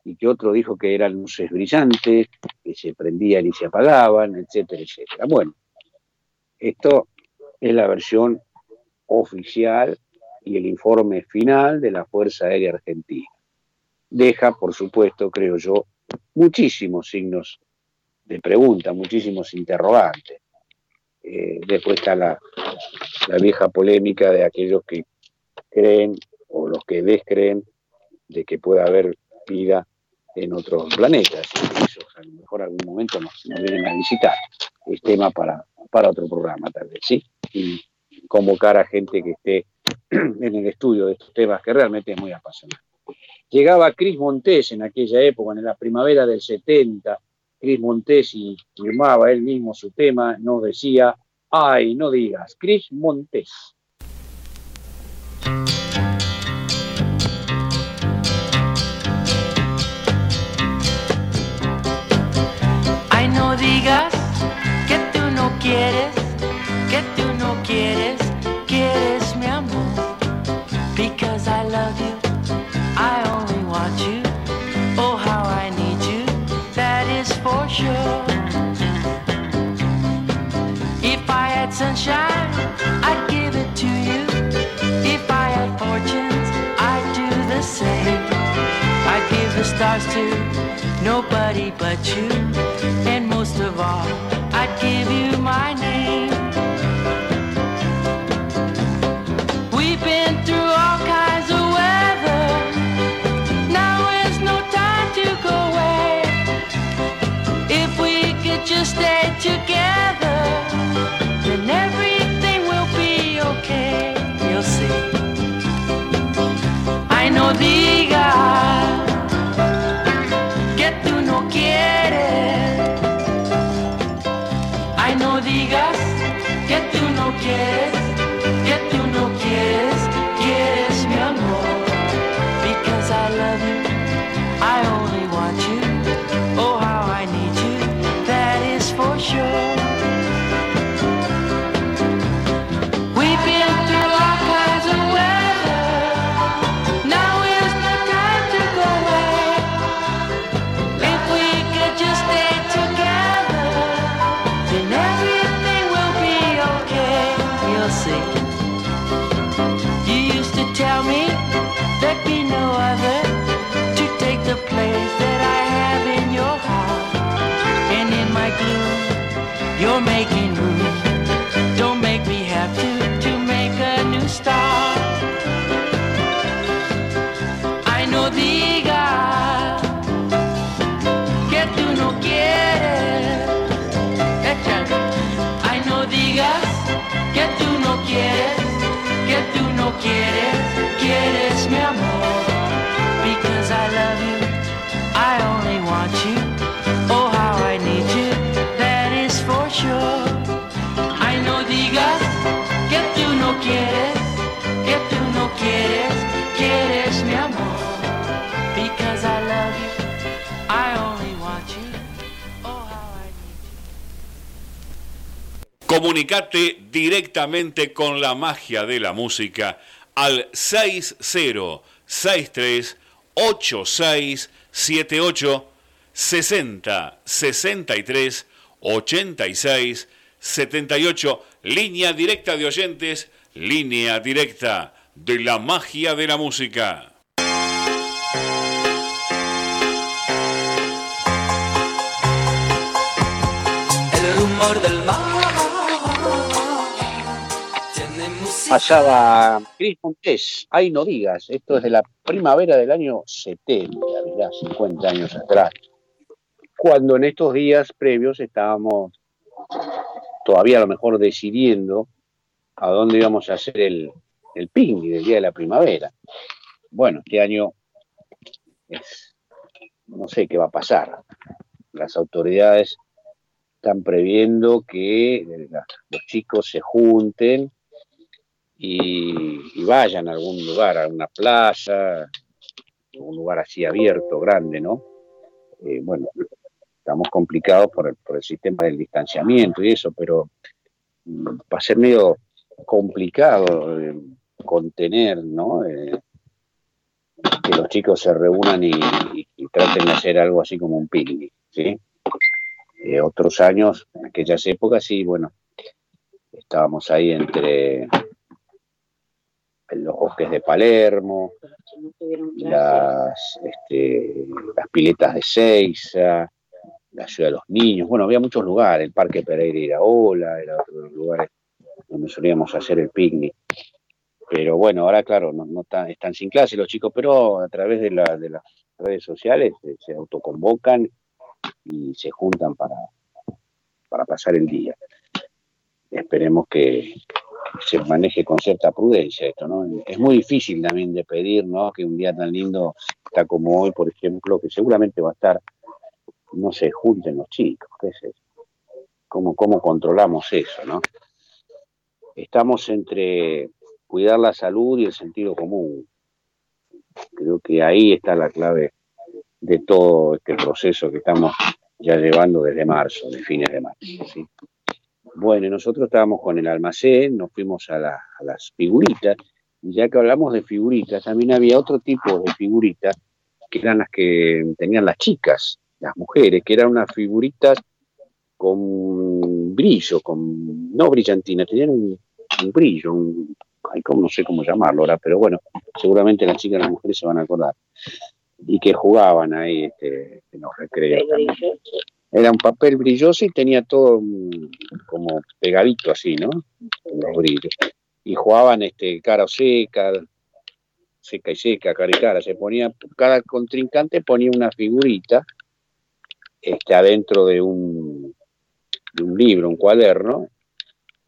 y que otro dijo que eran luces brillantes, que se prendían y se apagaban, etcétera, etcétera. Bueno, esto es la versión oficial y el informe final de la Fuerza Aérea Argentina. deja, por supuesto, creo yo, muchísimos signos de pregunta, muchísimos interrogantes. Eh, después está la, la vieja polémica de aquellos que creen o los que descreen de que pueda haber vida en otros planetas. Eso a lo mejor algún momento nos, nos vienen a visitar. Es tema para, para otro programa tal vez, ¿sí? Y convocar a gente que esté en el estudio de estos temas que realmente es muy apasionante. Llegaba Cris Montés en aquella época, en la primavera del 70, Cris Montés y firmaba él mismo su tema, nos decía, ay, no digas, Cris Montés. Quieres, que tú no quieres, quieres mi amor. Because I love you, I only want you. Oh, how I need you, that is for sure. If I had sunshine, I'd give it to you. If I had fortunes, I'd do the same. I'd give the stars to nobody but you. And most of all, Comunicate directamente con la magia de la música al 6063 8678 60 63 86 78 línea directa de oyentes, línea directa de la magia de la música. El rumor del mar Pasaba Cris Montés, ay no digas, esto es de la primavera del año 70, mirá, 50 años atrás, cuando en estos días previos estábamos todavía a lo mejor decidiendo a dónde íbamos a hacer el, el del día de la primavera. Bueno, este año es- no sé qué va a pasar. Las autoridades están previendo que eh, los chicos se junten y, vayan a algún lugar, a una plaza, un lugar así abierto, grande, ¿no? Eh, bueno, estamos complicados por el, por el sistema del distanciamiento y eso, pero mm, va a ser medio complicado eh, contener, ¿no? Eh, que los chicos se reúnan y, traten de hacer algo así como un picnic, ¿sí? Otros años, en aquellas épocas, sí, bueno, estábamos ahí entre los bosques de Palermo, las, este, las piletas de Seiza, la ciudad de los niños. Bueno, había muchos lugares, el Parque Pereira Iraola, era otro de los lugares donde solíamos hacer el picnic. Pero bueno, ahora claro, están sin clase los chicos, pero a través de, la- de las redes sociales eh, se autoconvocan y se juntan para, para pasar el día. Esperemos que se maneje con cierta prudencia esto, ¿no? Es muy difícil también de pedir, ¿no? Que un día tan lindo está como hoy, por ejemplo, que seguramente va a estar, no se junten los chicos, ¿qué eso? ¿Cómo, cómo controlamos eso, no? Estamos entre cuidar la salud y el sentido común. Creo que ahí está la clave de todo este proceso que estamos ya llevando desde marzo, de fines de marzo. ¿sí? Bueno, nosotros estábamos con el almacén, nos fuimos a, a las figuritas, y ya que hablamos de figuritas, también había otro tipo de figuritas que eran las que tenían las chicas, las mujeres, que eran unas figuritas con brillo, con no brillantina, tenían un, brillo, un, ay, no sé cómo llamarlo ahora, pero bueno, seguramente las chicas y las mujeres se van a acordar. Y que jugaban ahí este, en los recreos también. Era un papel brilloso y tenía todo mm, como pegadito así, ¿no? Los brillos. Y jugaban este, cara o seca, seca y seca, cara y cara. Se ponía, cada contrincante ponía una figurita este, adentro de un, de un libro, un cuaderno,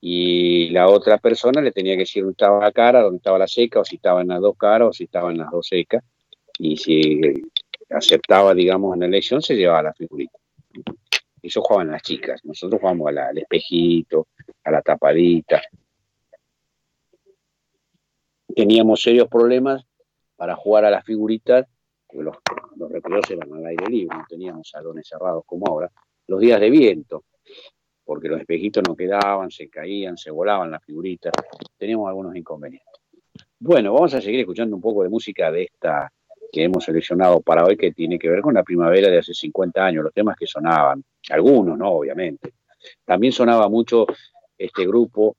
y la otra persona le tenía que decir dónde estaba la cara, dónde estaba la seca, o si estaba en las dos caras, o si estaba en las dos secas, y si aceptaba, digamos, en la elección, se llevaba la figurita. Eso jugaban las chicas, nosotros jugamos a la- al espejito, a la tapadita. Teníamos serios problemas para jugar a las figuritas, porque los, los recreos eran al aire libre, no teníamos salones cerrados como ahora, los días de viento, porque los espejitos no quedaban, se caían, se volaban las figuritas, teníamos algunos inconvenientes. Bueno, vamos a seguir escuchando un poco de música de esta que hemos seleccionado para hoy, que tiene que ver con la primavera de hace 50 años, los temas que sonaban, algunos, ¿no? Obviamente. También sonaba mucho este grupo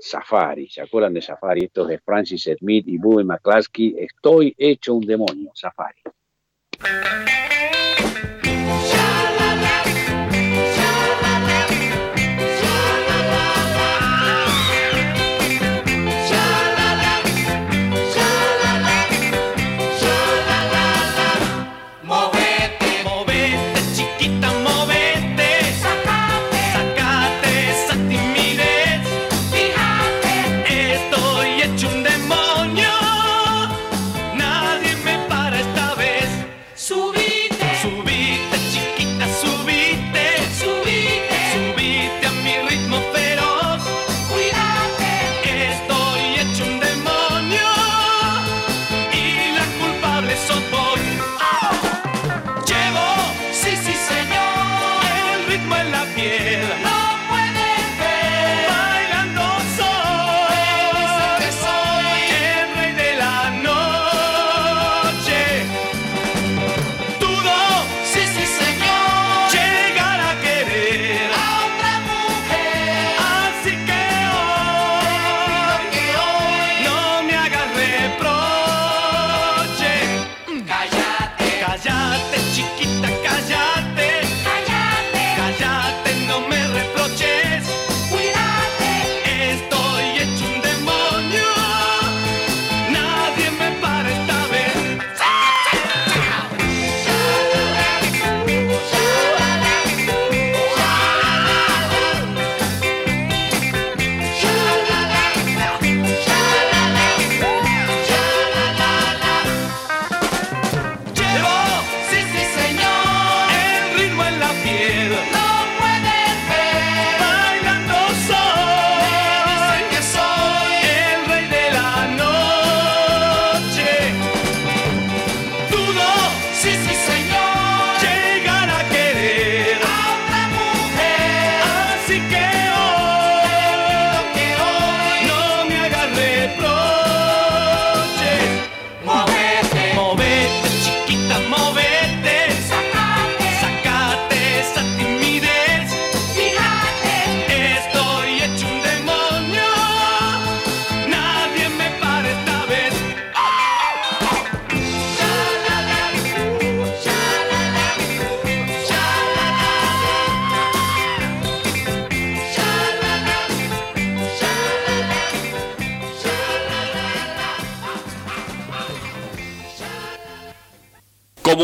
Safari, ¿se acuerdan de Safari? Estos de Francis Smith y Bobby McCluskey, Estoy hecho un demonio, Safari.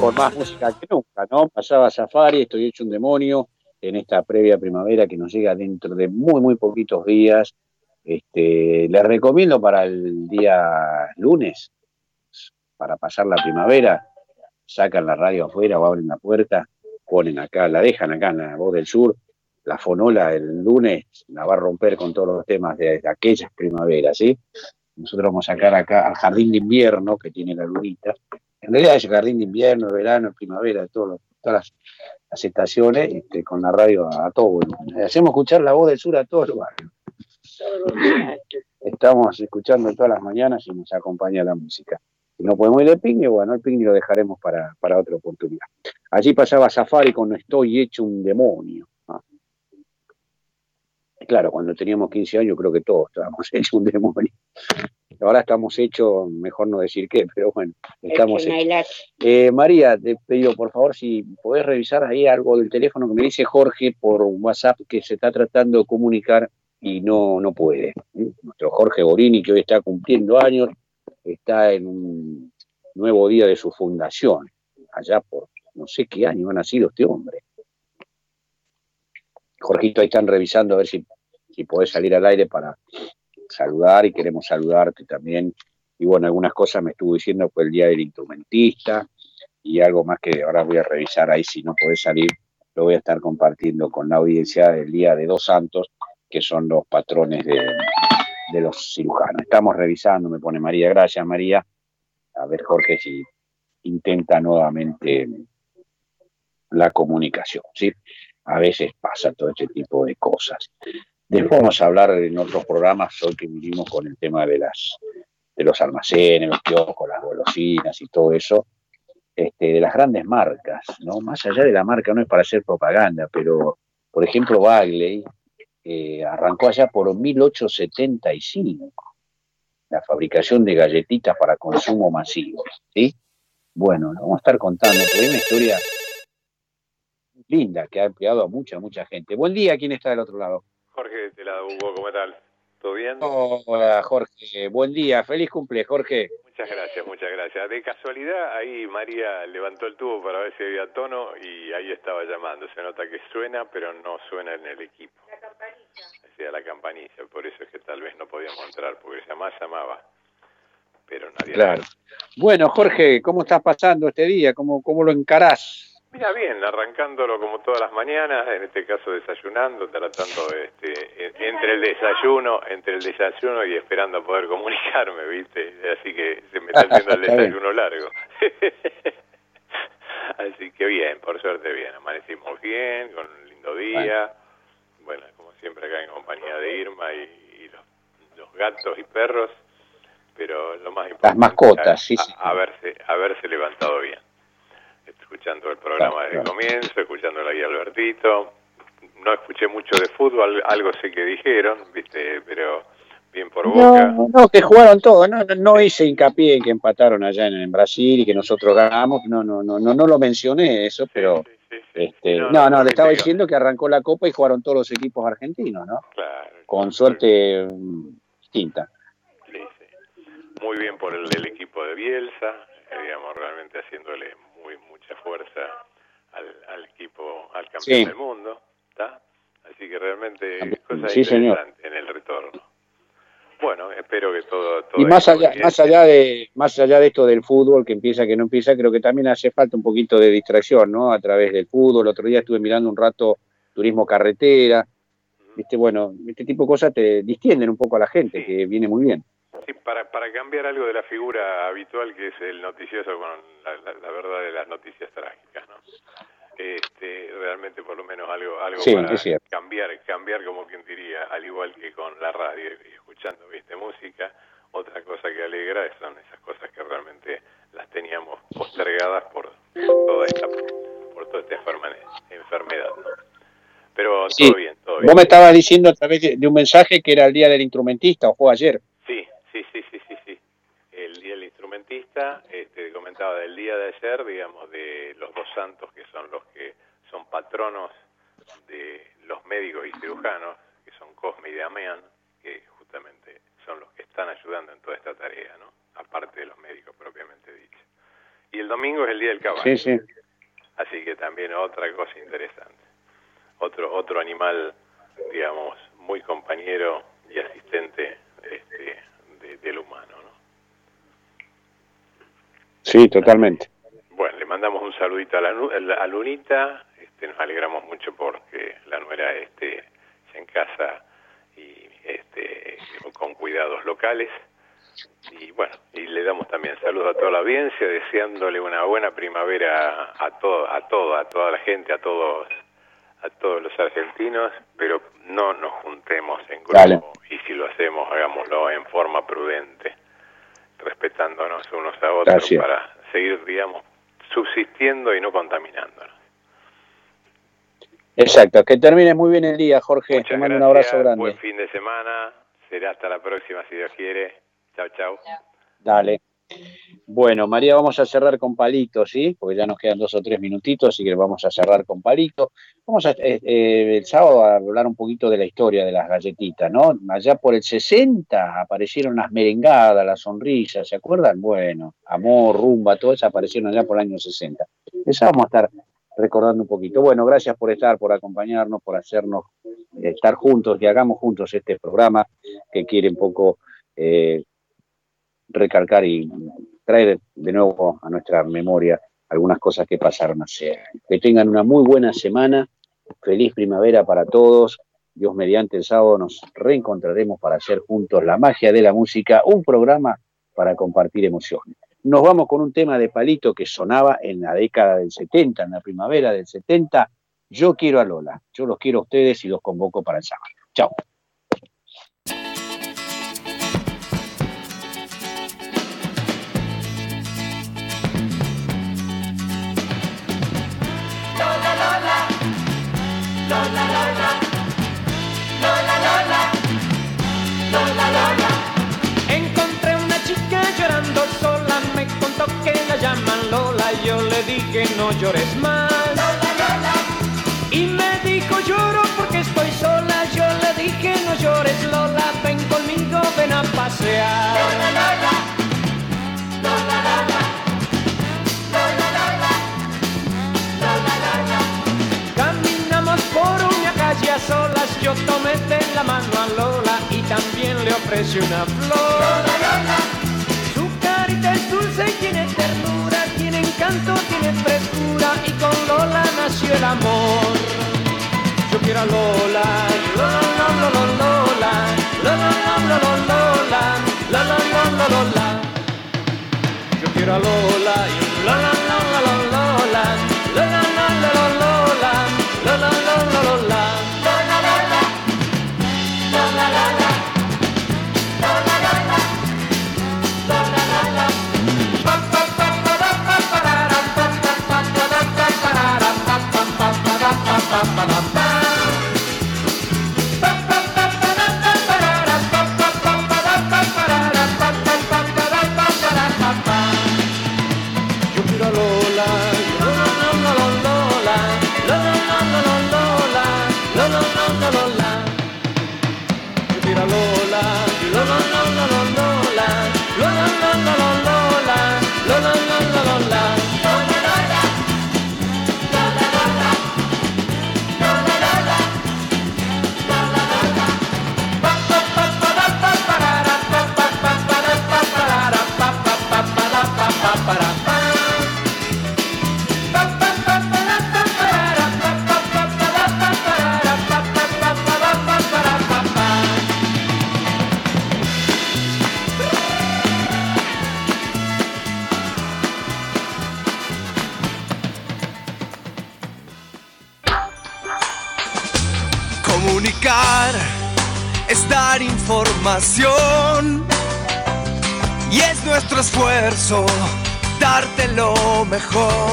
con más música que nunca, ¿no? Pasaba Safari, estoy hecho un demonio en esta previa primavera que nos llega dentro de muy, muy poquitos días. Este, les recomiendo para el día lunes, para pasar la primavera, sacan la radio afuera o abren la puerta, ponen acá, la dejan acá en la voz del sur, la fonola el lunes la va a romper con todos los temas de, de aquellas primaveras, ¿sí? Nosotros vamos a sacar acá al jardín de invierno que tiene la lunita. En realidad es jardín de invierno, verano, primavera, todos los- todas las, estaciones, este, con la radio a, a todo. Hacemos escuchar la voz del sur a todos los barrios. Estamos escuchando todas las mañanas y nos acompaña la música. Si no podemos ir de picnic, bueno, el picnic lo dejaremos para, para otra oportunidad. Allí pasaba Safari con No estoy hecho un demonio. Claro, cuando teníamos 15 años creo que todos estábamos hechos un demonio. Ahora estamos hechos, mejor no decir qué, pero bueno, estamos hechos. Eh, María, te pido por favor si podés revisar ahí algo del teléfono que me dice Jorge por WhatsApp que se está tratando de comunicar y no, no puede. ¿eh? Nuestro Jorge Borini, que hoy está cumpliendo años, está en un nuevo día de su fundación, allá por no sé qué año ha nacido este hombre. Jorgito, ahí están revisando a ver si, si podés salir al aire para saludar y queremos saludarte también. Y bueno, algunas cosas me estuvo diciendo fue el día del instrumentista y algo más que ahora voy a revisar ahí si no podés salir, lo voy a estar compartiendo con la audiencia del día de dos santos, que son los patrones de, de los cirujanos. Estamos revisando, me pone María, gracias María. A ver, Jorge, si intenta nuevamente la comunicación, ¿sí? A veces pasa todo este tipo de cosas. Después vamos a hablar en otros programas, hoy que vinimos con el tema de las de los almacenes, los kioscos, las golosinas y todo eso, este, de las grandes marcas, ¿no? Más allá de la marca, no es para hacer propaganda, pero, por ejemplo, Bagley eh, arrancó allá por 1875, la fabricación de galletitas para consumo masivo, ¿sí? Bueno, vamos a estar contando, porque hay una historia linda que ha empleado a mucha, mucha gente. Buen día, ¿quién está del otro lado? Jorge de este lado, Hugo, ¿cómo tal? ¿Todo bien? Hola, Jorge. Buen día. Feliz cumple, Jorge. Muchas gracias, muchas gracias. De casualidad, ahí María levantó el tubo para ver si había tono y ahí estaba llamando. Se nota que suena, pero no suena en el equipo. La campanilla. Decía la campanilla, por eso es que tal vez no podíamos entrar, porque llamaba, llamaba, pero nadie... Claro. Bueno, Jorge, ¿cómo estás pasando este día? ¿Cómo, cómo lo encarás? Mira bien, arrancándolo como todas las mañanas, en este caso desayunando, tratando este, en- entre el desayuno, entre el desayuno y esperando a poder comunicarme, ¿viste? Así que se me está haciendo el desayuno largo. Así que bien, por suerte bien, amanecimos bien, con un lindo día, bueno, como siempre acá en compañía de Irma y, y los, los gatos y perros, pero lo más importante Las mascotas, sí, sí. a- haberse, haberse levantado bien escuchando el programa desde el comienzo, escuchándolo ahí a Albertito. No escuché mucho de fútbol, algo sé que dijeron, viste, pero bien por boca. No, no, que jugaron todo. No, no, hice hincapié en que empataron allá en, en Brasil y que nosotros ganamos. No, no, no, no, no lo mencioné eso, pero este, No, no, no, no, no, le estaba diciendo que arrancó la Copa y jugaron todos los equipos argentinos, ¿no? Claro, Con suerte mm, distinta. muy bien por el, el equipo de Bielsa, eh, digamos, realmente haciéndole mucha fuerza al, al equipo, al campeón Sí. del mundo, ¿está? Así que realmente cosas Sí, señor. interesantes en el retorno. Bueno, espero que todo... todo Y más allá, más allá de, más allá de esto del fútbol, que empieza, que no empieza, creo que también hace falta un poquito de distracción, ¿no? A través del fútbol. El otro día estuve mirando un rato turismo carretera. Viste, bueno, este tipo de cosas te distienden un poco a la gente, que viene muy bien. Sí, para, para cambiar algo de la figura habitual que es el noticioso con la, la- la verdad de las noticias trágicas, ¿no? Este, realmente por lo menos algo, algo Sí, para cambiar, cambiar como quien diría, al igual que con la radio y escuchando, viste, música, otra cosa que alegra son esas cosas que realmente las teníamos postergadas por toda esta, por toda esta enferme- enfermedad. ¿no? Pero Sí. todo bien, todo bien. Vos me estabas diciendo a través de un mensaje que era el día del instrumentista o fue ayer. Sí, sí, sí, sí, sí. El día del instrumentista, este, comentaba del día de ayer, digamos, de los dos santos que son los que son patronos de los médicos y cirujanos, que son Cosme y Damián, que justamente son los que están ayudando en toda esta tarea, ¿no? Aparte de los médicos propiamente dicho. Y el domingo es el día del caballo. Sí, sí. Así que también otra cosa interesante. Otro otro animal, digamos, muy compañero y asistente este, de- del humano. ¿no? Sí, totalmente. Bueno, le mandamos un saludito a, la, a Lunita. Este, nos alegramos mucho porque la nuera esté en casa y este, con cuidados locales. Y bueno, y le damos también saludos a toda la audiencia, deseándole una buena primavera a todo, a todo, a toda la gente, a todos, a todos los argentinos, pero no nos juntemos en grupo Dale. y si lo hacemos hagámoslo en forma prudente, respetándonos unos a otros Gracias. para seguir, digamos, subsistiendo y no contaminándonos. Exacto. Que termines muy bien el día, Jorge. Te mando un abrazo Gracias, grande. Buen fin de semana. Será hasta la próxima si Dios quiere. Chao, chao. Dale. Bueno, María, vamos a cerrar con palito, ¿sí? Porque ya nos quedan dos o tres minutitos, así que vamos a cerrar con palito. Vamos a, eh, eh, el sábado a hablar un poquito de la historia de las galletitas, ¿no? Allá por el 60 aparecieron las merengadas, las sonrisas, ¿se acuerdan? Bueno, amor, rumba, todas esas aparecieron allá por el año 60. Esa vamos a estar recordando un poquito. Bueno, gracias por estar, por acompañarnos, por hacernos estar juntos y hagamos juntos este programa que quiere un poco eh, recalcar y traer de nuevo a nuestra memoria algunas cosas que pasaron hace. Que tengan una muy buena semana, feliz primavera para todos. Dios mediante el sábado nos reencontraremos para hacer juntos la magia de la música, un programa para compartir emociones. Nos vamos con un tema de palito que sonaba en la década del 70, en la primavera del 70. Yo quiero a Lola, yo los quiero a ustedes y los convoco para el sábado. Chao. No llores más. Y me dijo lloro porque estoy sola, yo le dije no llores Lola, ven conmigo, ven a pasear. Lola, Lola. Caminamos por una calle a solas, yo tomé de la mano a Lola y también le ofrecí una flor. Lola, Lola. Su carita es dulce y tiene ternura, tiene encanto, tiene frescura y con Lola nació el amor. Yo quiero a Lola, Lola, Lola, Lola, Lola, Lola, Lola, Lola, Lola, Lola. Yo quiero a Lola, Lola, Lola, ba ba mejor.